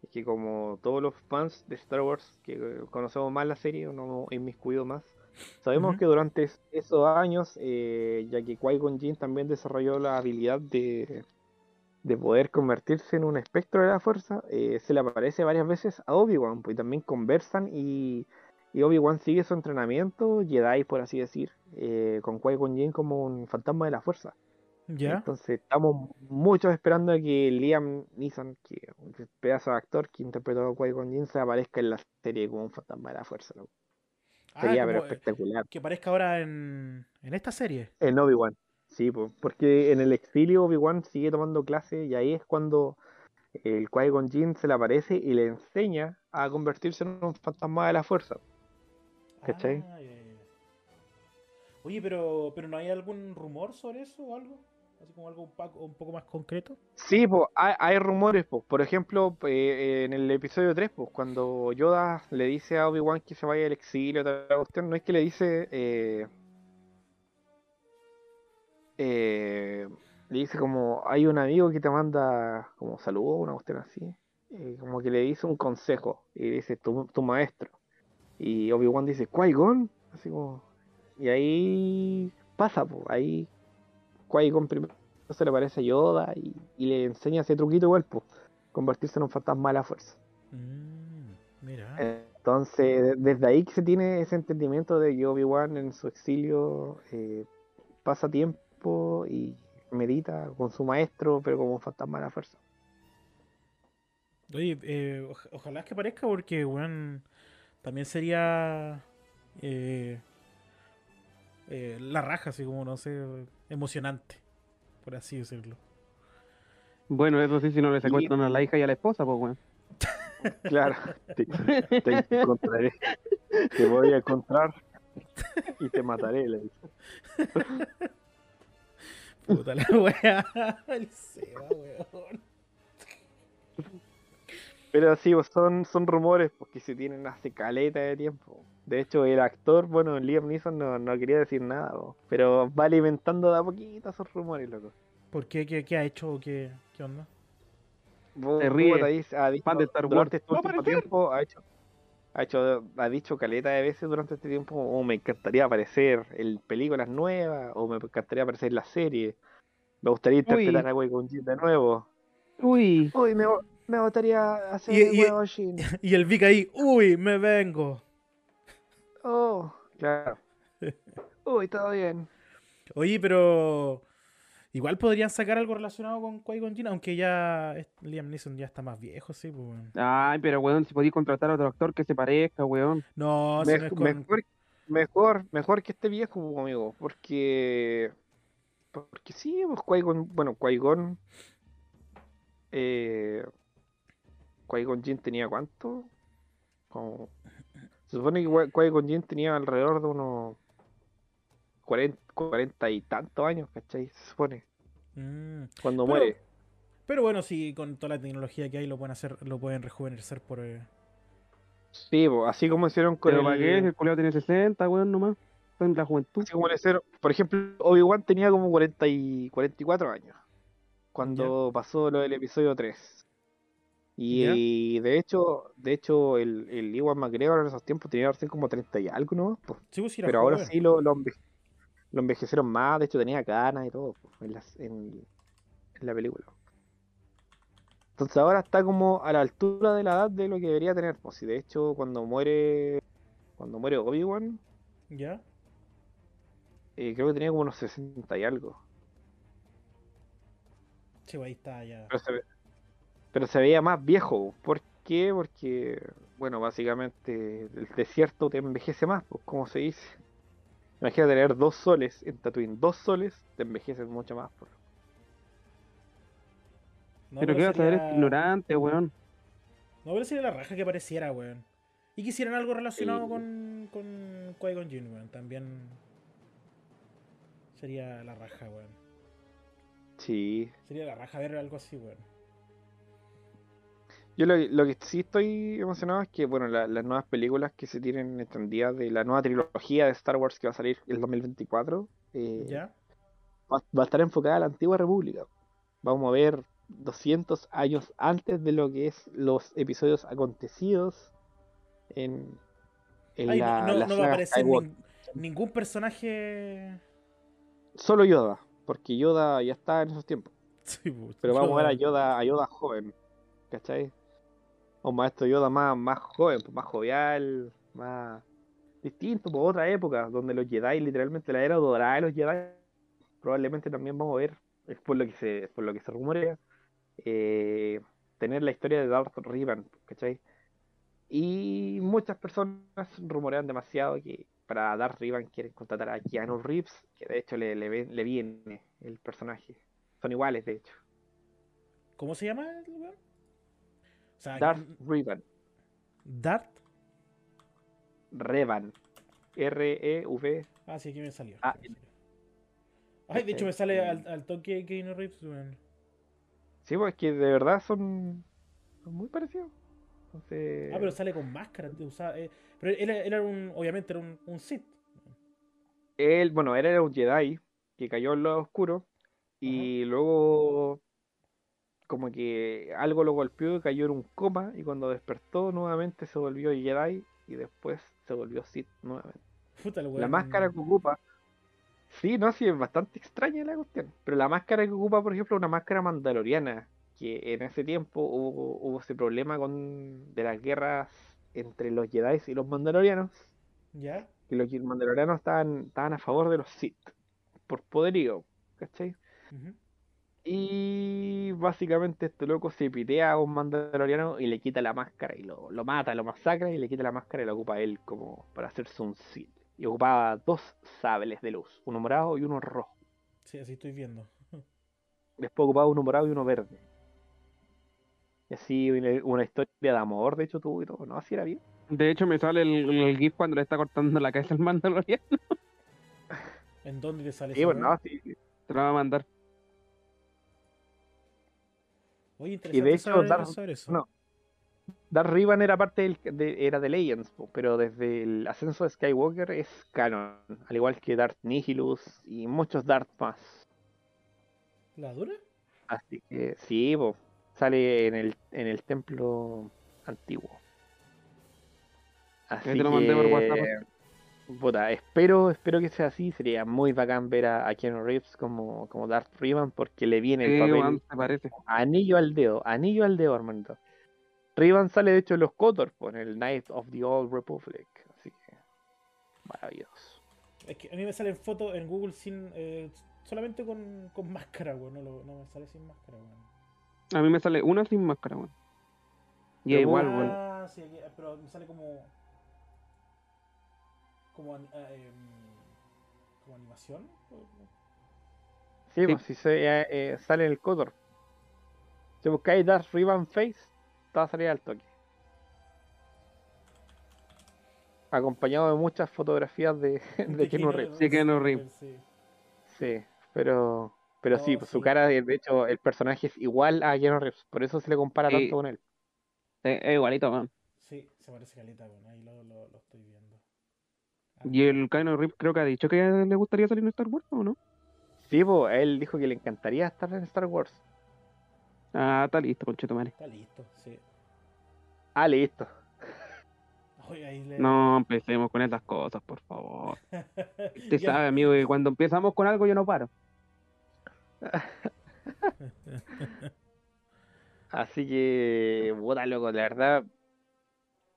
Es que como todos los fans de Star Wars que conocemos más la serie, no inmiscuido más, sabemos que durante es- esos años, eh, ya que Qui-Gon Jinn también desarrolló la habilidad de, de poder convertirse en un espectro de la fuerza, eh, se le aparece varias veces a Obi-Wan, pues y también conversan y, y Obi-Wan sigue su entrenamiento, Jedi por así decir, eh, con Qui-Gon Jinn como un fantasma de la fuerza. ¿Ya? Entonces estamos muchos esperando a que Liam Neeson, que es un pedazo de actor que interpretó a Qui-Gon Jinn, se aparezca en la serie como un fantasma de la fuerza. ¿no? Ah, Sería pero como, eh, espectacular. que aparezca ahora en, en esta serie. En Obi-Wan. Sí, po, porque en el exilio Obi-Wan sigue tomando clase y ahí es cuando el Qui-Gon Jinn se le aparece y le enseña a convertirse en un fantasma de la fuerza. ¿Cachai? Ah. Oye, pero, pero ¿no hay algún rumor sobre eso o algo? Así como algo un, poco más concreto. Sí, pues hay, hay rumores, pues. Por ejemplo, eh, en el episodio 3, pues, cuando Yoda le dice a Obi-Wan que se vaya al exilio, otra cuestión, no es que le dice. eh, eh, le dice como: hay un amigo que te manda como saludo, una cuestión así. eh, como que le dice un consejo. Y dice: tu, tu maestro. Y Obi-Wan dice: Qui-Gon. Así como. Y ahí pasa, pues. Ahí Qui-Gon primero se le aparece a Yoda y, y le enseña ese truquito igual, pues, convertirse en un fantasma de la fuerza. Mm, mira. Entonces, de- desde ahí que se tiene ese entendimiento de que Obi-Wan en su exilio eh, pasa tiempo y medita con su maestro, pero como un fantasma de la fuerza. Oye, eh, oj- ojalá que aparezca porque, weón, también sería eh, eh, la raja, así como, no sé, emocionante, por así decirlo. Bueno, eso sí, si no le Y- secuestran a la hija y a la esposa, pues, weón. [LAUGHS] Claro, te, te encontraré. Te voy a encontrar y te mataré. le dice. Puta la wea. [LAUGHS] El Seba, weón. Pero sí, pues, son, son rumores porque se tienen hace caleta de tiempo. De hecho, el actor, bueno, Liam Neeson no, no quería decir nada, pero va alimentando de a poquito esos rumores, loco. ¿Por qué? ¿Qué, qué ha hecho? o ¿Qué, ¿Qué onda? Vos- Se ríe. dice- ha dicho, de Star Wars. este aparecer. tiempo ha hecho, ha hecho, ha dicho caleta de veces durante este tiempo, o me encantaría aparecer en películas nuevas, o me encantaría aparecer en la serie. Me gustaría interpretar a Gon Jinn de nuevo. Uy, Uy, me, me gustaría hacer Y- y- Jinn. [LAUGHS] Y el Vic ahí, uy, me vengo. Oh, claro. [LAUGHS] Uy, todo bien. Oye, pero igual podrían sacar algo relacionado con Qui-Gon aunque ya Liam Neeson ya está más viejo, sí, pues. ay, pero weón, si podéis contratar a otro actor que se parezca, weón. No, si no Mej- es con... mejor, mejor, mejor que este viejo, amigo, porque porque sí, pues Qui-Gon, bueno, Qui-Gon eh, Qui-Gon Jinn tenía cuánto? Como, se supone que Qui- Qui-Gon Jinn tenía alrededor de unos 40, 40 y tantos años, ¿cachai? Se supone, Mm. cuando Pero- muere. Pero bueno, sí, con toda la tecnología que hay lo pueden hacer, lo pueden rejuvenecer por... eh, Sí, pues, así como hicieron con Pero el, para qué, el culiao tiene 60, weón, nomás. Está en la juventud. Así como le hicieron- por ejemplo, Obi-Wan tenía como 40 y 44 años cuando pasó lo del episodio 3. Y, de hecho, de hecho el, el Iwan McGregor en esos tiempos tenía recién como 30 y algo, ¿no? Pues, Sí, pues, pero ahora joven. sí lo, lo, enve- lo envejecieron más, de hecho tenía canas y todo pues, en, las- en- en la película. Entonces ahora está como a la altura de la edad de lo que debería tener. Pues y de hecho cuando muere cuando muere Obi-Wan, ¿Ya? eh, creo que tenía como unos 60 y algo. Sí, pues, ahí está ya. Pero se, pero se veía más viejo. ¿Por qué? Porque, bueno, básicamente el desierto te envejece más, pues, como se dice. Imagina tener dos soles en Tatooine. Dos soles te envejeces mucho más. pues. No, pero qué vas a es ignorante, weón. No, pero sería la raja que pareciera, weón. Y quisieran algo relacionado Sí. con, con Qui-Gon Jinn, weón. También sería la raja, weón. Sí. Sería la raja ver algo así, weón. Yo lo, lo que sí estoy emocionado es que, bueno, la- las nuevas películas que se tienen extendidas de la nueva trilogía de Star Wars que va a salir el 2024 eh, ¿Ya? va, va a estar enfocada a la antigua república. Vamos a ver 200 años antes de lo que es los episodios acontecidos en, en Ay, la, no, la no va a aparecer nin- ningún personaje. Solo Yoda, porque Yoda ya está en esos tiempos. [LAUGHS] Sí, pues, Pero vamos a ver a yo- Yoda, a Yoda joven, ¿cachai? Un maestro Yoda más, más joven, pues, más jovial, más distinto, por otra época, donde los Jedi, literalmente la era dorada de los Jedi, probablemente también vamos a ver, es por lo que se, por lo que se rumorea, eh, tener la historia de Darth Revan, ¿cachai? Y muchas personas rumorean demasiado que para Darth Revan quieren contratar a Keanu Reeves, que de hecho le, le, le viene el personaje. Son iguales, de hecho. ¿Cómo se llama el weón? O sea, Darth Revan. Dart. Revan. R-E-V. Ah, sí, aquí me salió. Ah, aquí me salió. Ay, de hecho me sale al, al toque Keanu Reeves, weón. Sí, pues que de verdad son, son muy parecidos. Entonces, Ah, pero sale con máscara. usaba- eh, pero él, él era un, obviamente era un, un Sith. él, bueno, él era un Jedi que cayó en lo oscuro y luego como que algo lo golpeó y cayó en un coma y cuando despertó nuevamente se volvió Jedi y después se volvió Sith nuevamente. Puta, La máscara que ocupa. Sí, no, sí, es bastante extraña la cuestión. Pero la máscara que ocupa, por ejemplo, una máscara mandaloriana. Que en ese tiempo hubo, hubo ese problema con de las guerras entre los Jedi y los mandalorianos. ¿Ya? Que los mandalorianos estaban, estaban a favor de los Sith. Por poderío. ¿Cachai? Ujú. Y básicamente este loco se pitea a un mandaloriano y le quita la máscara y lo, lo mata, lo masacra y le quita la máscara y la ocupa él como para hacerse un Sith. Y ocupaba dos sables de luz, uno morado y uno rojo. Sí, así estoy viendo. Después ocupaba uno morado y uno verde. Y así una, historia de amor, de hecho, tuvo y todo. No, así era bien. De hecho, me sale el, el GIF cuando le está cortando la cabeza al Mandalorian. ¿En dónde te sale Sí, esa weá? no, sí. Te lo va a mandar. Oye, Y interesante de hecho, saber, Darth- saber eso. no. Darth Revan era parte del, de, era de Legends, pero desde el ascenso de Skywalker es canon, al igual que Darth Nihilus y muchos Darth más. ¿La dura? Así que sí, po, sale en el, en el templo antiguo. Así te lo mandé por que, WhatsApp. Puta, espero, espero que sea así. Sería muy bacán ver a, a Keanu Reeves como, como Darth Revan porque le viene el papel se parece. anillo al dedo, anillo al dedo, hermanito. Revan sale de hecho en los Kotor, por el Knight of the Old Republic. Así que, maravilloso. Es que a mí me salen fotos en Google sin. eh, solamente con, con máscara, weón. No, lo- no me sale sin máscara, weón. A mí me sale una sin máscara, weón. Y igual, weón. Ah, sí, pero me sale como. Como, em, como animación. Sí, Sí. pues si se, eh, eh, sale en el Kotor. Si buscáis Darth Revan Face, te va a salir al toque. Acompañado de muchas fotografías de, [LAUGHS] de Keanu Reeves. Sí, Keanu Reeves. Sí. Sí, pero, pero sí, pues, su cara, de hecho, el personaje es igual a Keanu Reeves. Por eso se le compara Sí. tanto con él. Es, es igualito, weón. Sí, se parece caleta, weón. Ahí lo, lo, lo estoy viendo. Y el Keanu Reeves creo que ha dicho que le gustaría salir en Star Wars, ¿o no? Sí, pues, él dijo que le encantaría estar en Star Wars. Ah, está listo, concheto madre. Está listo, sí. Ah, listo. Oye, ahí le... No empecemos con esas cosas, por favor. [LAUGHS] Usted sabe, amigo, que cuando empezamos con algo yo no paro. [LAUGHS] Así que, puta loco, la verdad,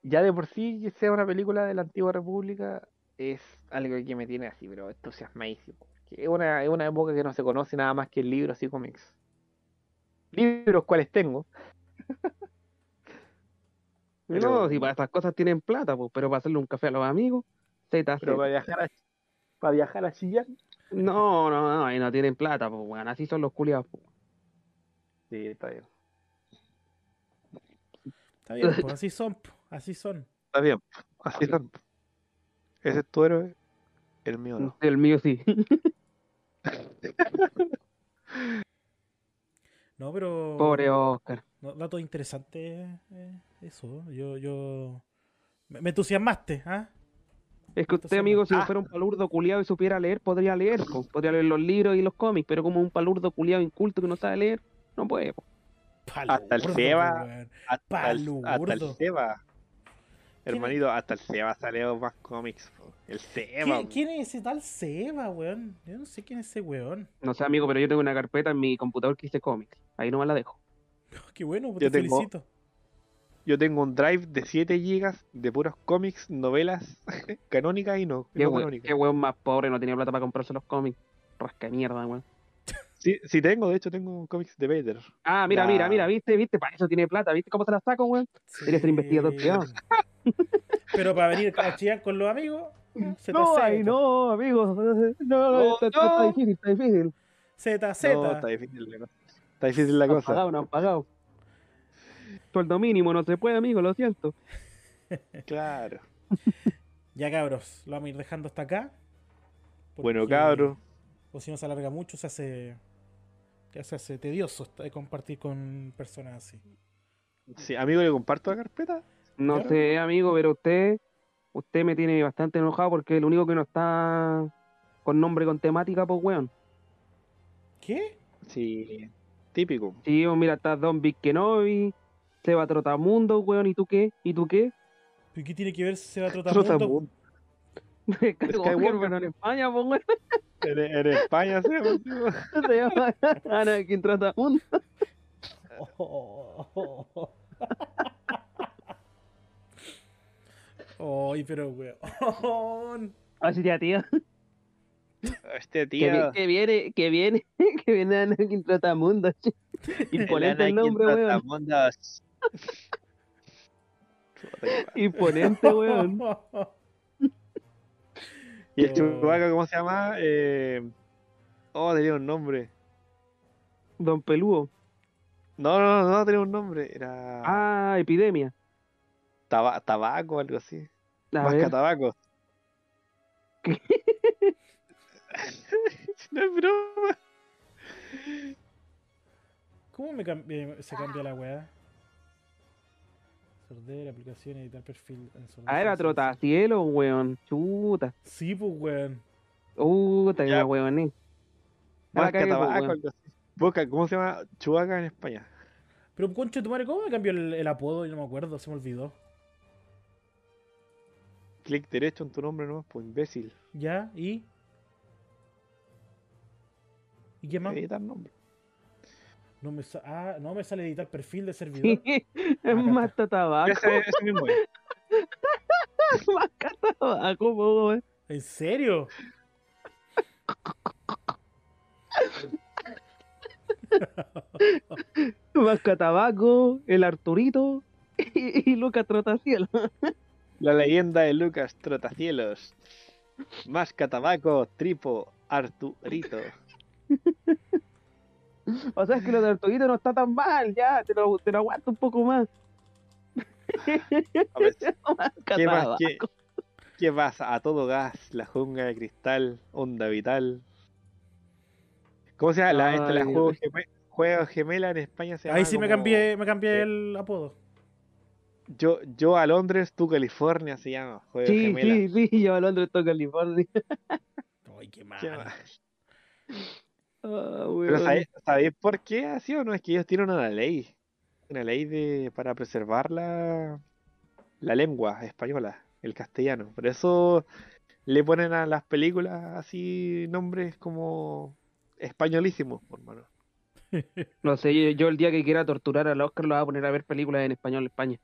ya de por sí sea una película de la antigua república es algo que me tiene así, pero entusiasmadísimo. Es una, es una época que no se conoce nada más que libros y cómics. Libros cuales tengo. [LAUGHS] Pero- No, si para estas cosas tienen plata, pues, pero para hacerle un café a los amigos, ZZ. Pero para viajar a, para viajar a Chillán. No, no, no, ahí no tienen plata, pues, weón. Así son los culiados, pues. Sí, está bien. Está bien, [LAUGHS] pues así son, po, así son. Está bien. Así son. Ese es tu héroe. El mío no. El mío sí. [LAUGHS] No, pero. Pobre Oscar. No, dato interesante eh, eso. Yo, yo. Me, me entusiasmaste, ¿ah? Es que usted, amigo, si ah. fuera un palurdo culiado y supiera leer, podría leer, po. podría leer los libros y los cómics, pero como un palurdo culiado inculto que no sabe leer, no puede. po. Hasta el Palurdo, Seba. Hasta el, hasta el Palurdo. Seba. ¿Quién Hermanito, hasta el Seba salió más cómics. El Seba. ¿Quién, quién es ese tal Seba, weón? Yo no sé quién es ese weón. No sé, amigo, pero yo tengo una carpeta en mi computador que dice cómics. Ahí nomás la dejo. [LAUGHS] Qué bueno, pues Yo te tengo- felicito. Yo tengo un drive de 7 GB de puros cómics, novelas [LAUGHS] canónicas y no, Qué, no qué weón más pobre, no tenía plata para comprarse los cómics. Rasca de mierda, weón. Sí, sí tengo, de hecho tengo un cómics de Vader. Ah, mira, mira, mira, viste, viste, para eso tiene plata, viste cómo se la saco, weón. Quería ser investigador privado. [LAUGHS] Pero para venir a Chillán con los amigos, Z, No, Z, ay, no, amigo. No, No, está, está no. difícil, está difícil. Z, No, Z. está difícil la cosa. Está difícil la No han cosa. pagado, no han pagado. Sueldo mínimo, no se puede, amigo, lo siento. [LAUGHS] Claro. Ya cabros, lo vamos a ir dejando hasta acá. Bueno, porque- cabro. O si no se alarga mucho, se hace. Ya se hace tedioso compartir con personas así. Sí, amigo, le comparto la carpeta. No sé, amigo, pero usted, usted me tiene bastante enojado porque el único que no está con nombre con temática, pues, weón. ¿Qué? Sí, típico. Sí, pues, mira, está Don Big Kenobi, Seba Trotamundo, weón, ¿y tú qué? ¿Y tú qué? ¿Y qué tiene que ver Seba [LAUGHS] Trotamundo? Trotamundo. Skywalker, Skywalker. pero en España, weón. En, en España se llama. [LAUGHS] Se llama Anakin Trotamundo. [LAUGHS] Ay, pero weón. Así ya, tío. Este vi- tío. que viene, que viene, [LAUGHS] que viene Anakin Trotamundo. Imponente el nombre, weón. Trotamundos. Imponente, weón. ¿Y el Oh. Chewbacca cómo se llama? Eh... Oh, tenía un nombre. Don Peludo. No, no, no, no tenía un nombre. Era Ah, epidemia. taba- tabaco, algo así. A Masca ver. tabaco. [LAUGHS] ¿Qué? no es broma. ¿Cómo me cambi- se cambia la weá? Sordera, aplicación, editar perfil. en Ah, era sí, sí. trotacielo, weón. Chuta. Sí, pues, weón. Puta, Ya. una weón. eh. Tabaco, weón. Busca, ¿cómo se llama? Chubaca en España. Pero, concha tu madre, ¿cómo me cambió el, el apodo? Yo no me acuerdo, se me olvidó. Clic derecho en tu nombre, ¿no? Pues imbécil. ¿Ya? ¿Y? ¿Y qué más? Editar nombre. No me, sa- ah, no me sale editar perfil de servidor. [LAUGHS] Es más tabaco. Ese, ese mismo es. [LAUGHS] Más tabaco, po. ¿En serio? [LAUGHS] Más tabaco, el Arturito y, y Lucas Trotacielo. La leyenda de Lucas Trotacielos. Masca tabaco, tripo, Arturito. [LAUGHS] O sea, es que lo de Arturito no está tan mal, ya, te lo, te lo aguanto un poco más. A ver, [LAUGHS] Más ¿qué más? ¿Qué, qué pasa? A todo gas, la jungla de cristal, onda vital. ¿Cómo se llama? La, este, la juego, geme- juego gemela en España se llama Ahí sí me cambié, me cambié eh, el apodo. Yo, yo a Londres, tú California se llama. Juego Sí, gemela. sí, sí, yo a Londres toco California. Ay, qué mal. ¿Qué más? Ah, Pero. ¿sabéis, sabéis por qué así o no? Es que ellos tienen una ley. Una ley de para preservar la, la lengua española, el castellano. Por eso le ponen a las películas así nombres como españolísimos, por mano. [LAUGHS] No sé, yo, el día que quiera torturar al Oscar lo voy a poner a ver películas en español de España.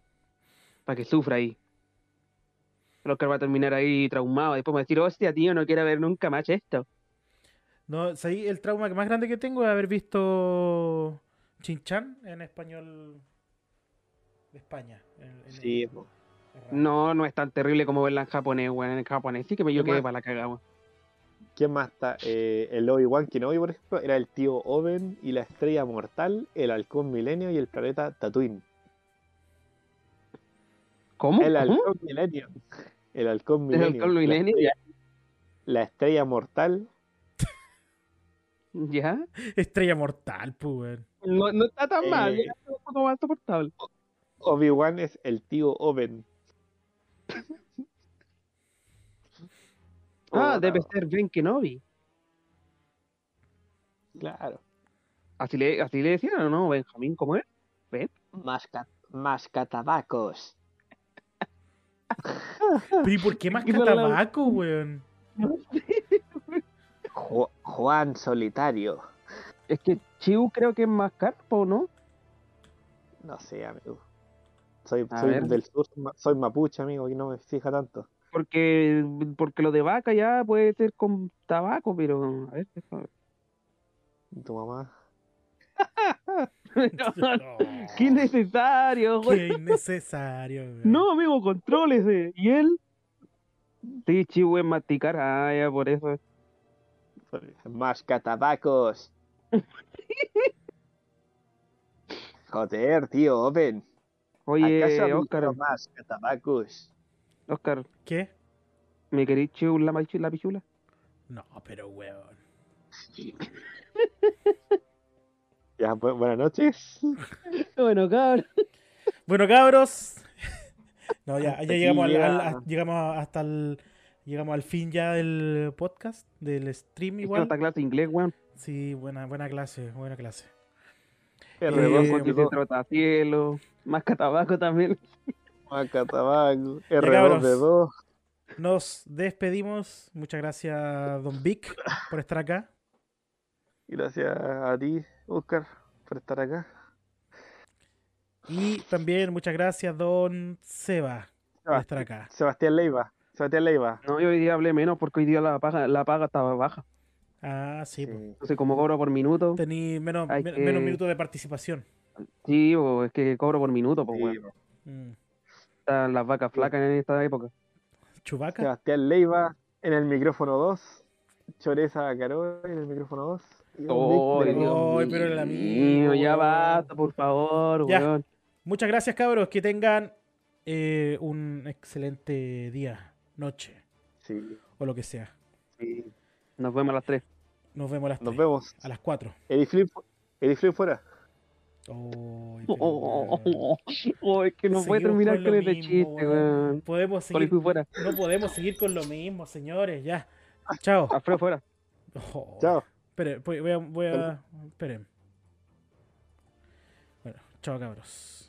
Para que sufra ahí. El Oscar va a terminar ahí traumado. Después me va a decir, hostia, tío, no quiero ver nunca más esto. No, ¿sabéis? el trauma que más grande que tengo es haber visto Chinchan en español de España. en- en- Sí. No, no es tan terrible como verla en japonés, weón. En japonés sí que me yo ¿Qué quedé más? para la cagada, weón. ¿Quién más está? Eh, el Obi-Wan Kenobi, por ejemplo, era el tío Oben y la estrella mortal, el halcón milenio y el planeta Tatooine. ¿Cómo? El ¿Cómo? halcón milenio. El halcón ¿El milenio. halcón la milenio? estrella- La estrella mortal. ¿Ya? Estrella mortal, pues, weón. No, no está tan mal, Eh. un poco más soportable. Obi-Wan es el tío Oben. [LAUGHS] Ah, debe ser Ben Kenobi. Claro. Así le, así le decían, ¿o no? Benjamín, ¿cómo es? Masca, mascatabacos. Pero ¿y por qué más ¿Qué para la- Juan Solitario. Es que Chiu creo que es más carpo, ¿no? No sé, amigo. Soy, soy del sur, soy mapuche, amigo, y no me fija tanto. Porque, porque lo de vaca ya puede ser con tabaco, pero a ver, déjame. Tu mamá. [LAUGHS] No, ¡Qué innecesario, güey! Qué innecesario. No, amigo, contrólese. ¿Y él? Sí, Chiu es masticar, ah, ya por eso. Mascatabacos. [LAUGHS] Joder, tío, Oben. Oye, ¿Acaso has Oscar, visto mascatabacos? Oscar, ¿Qué? ¿me querés Chiu la, pichula? No, pero weón. [LAUGHS] Ya, bu- buenas noches. [LAUGHS] Bueno, cabrón. Bueno, cabros. No, ya, ya llegamos, al, al- llega- a- llegamos hasta el. Llegamos al fin ya del podcast, del stream que igual. está clase de inglés, weón. Sí, buena, buena clase, buena clase. R2, Eh, Porque se trota cielo, más tabaco también. [LAUGHS] Macatabaco. Ya, R2 cabros. de 2. Nos despedimos. Muchas gracias, Don Vic, por estar acá. Gracias a ti, Oscar, por estar acá. Y también muchas gracias, Don Seba, por estar acá. Sebastián Leiva. Sebastián Leiva. No, yo hoy día hablé menos porque hoy día la paga, la paga estaba baja. Ah, sí, pues. Sí. Entonces, como cobro por minuto, Tení menos, Hay men- que- menos minutos de participación. sí, po, es que cobro por minuto, pues, Sí. Mm. Están las vacas flacas en esta época. Chubaca. Sebastián Leiva en el micrófono 2. Choreza Carol en el micrófono 2. Oh, Dios pero el mío, amigo, ya basta, por favor, Ya. weón. Muchas gracias, cabros. Que tengan eh, un excelente día, noche Sí, o lo que sea. sí. Nos vemos a las 3. Nos vemos a las, Nos tres, vemos. a las 4. Eddie Flynn, fu- Eddie Flynn fuera. Ay, [LAUGHS] pero, Oh, weón. es que no puede terminar con con este mismo, chiste, weón. Podemos seguir, fuera. no podemos seguir con lo mismo, señores. Ya. Chao. Alfredo fuera. Oh, Chao. Espere, voy voy a. Voy a esperen. Bueno, chao, cabros.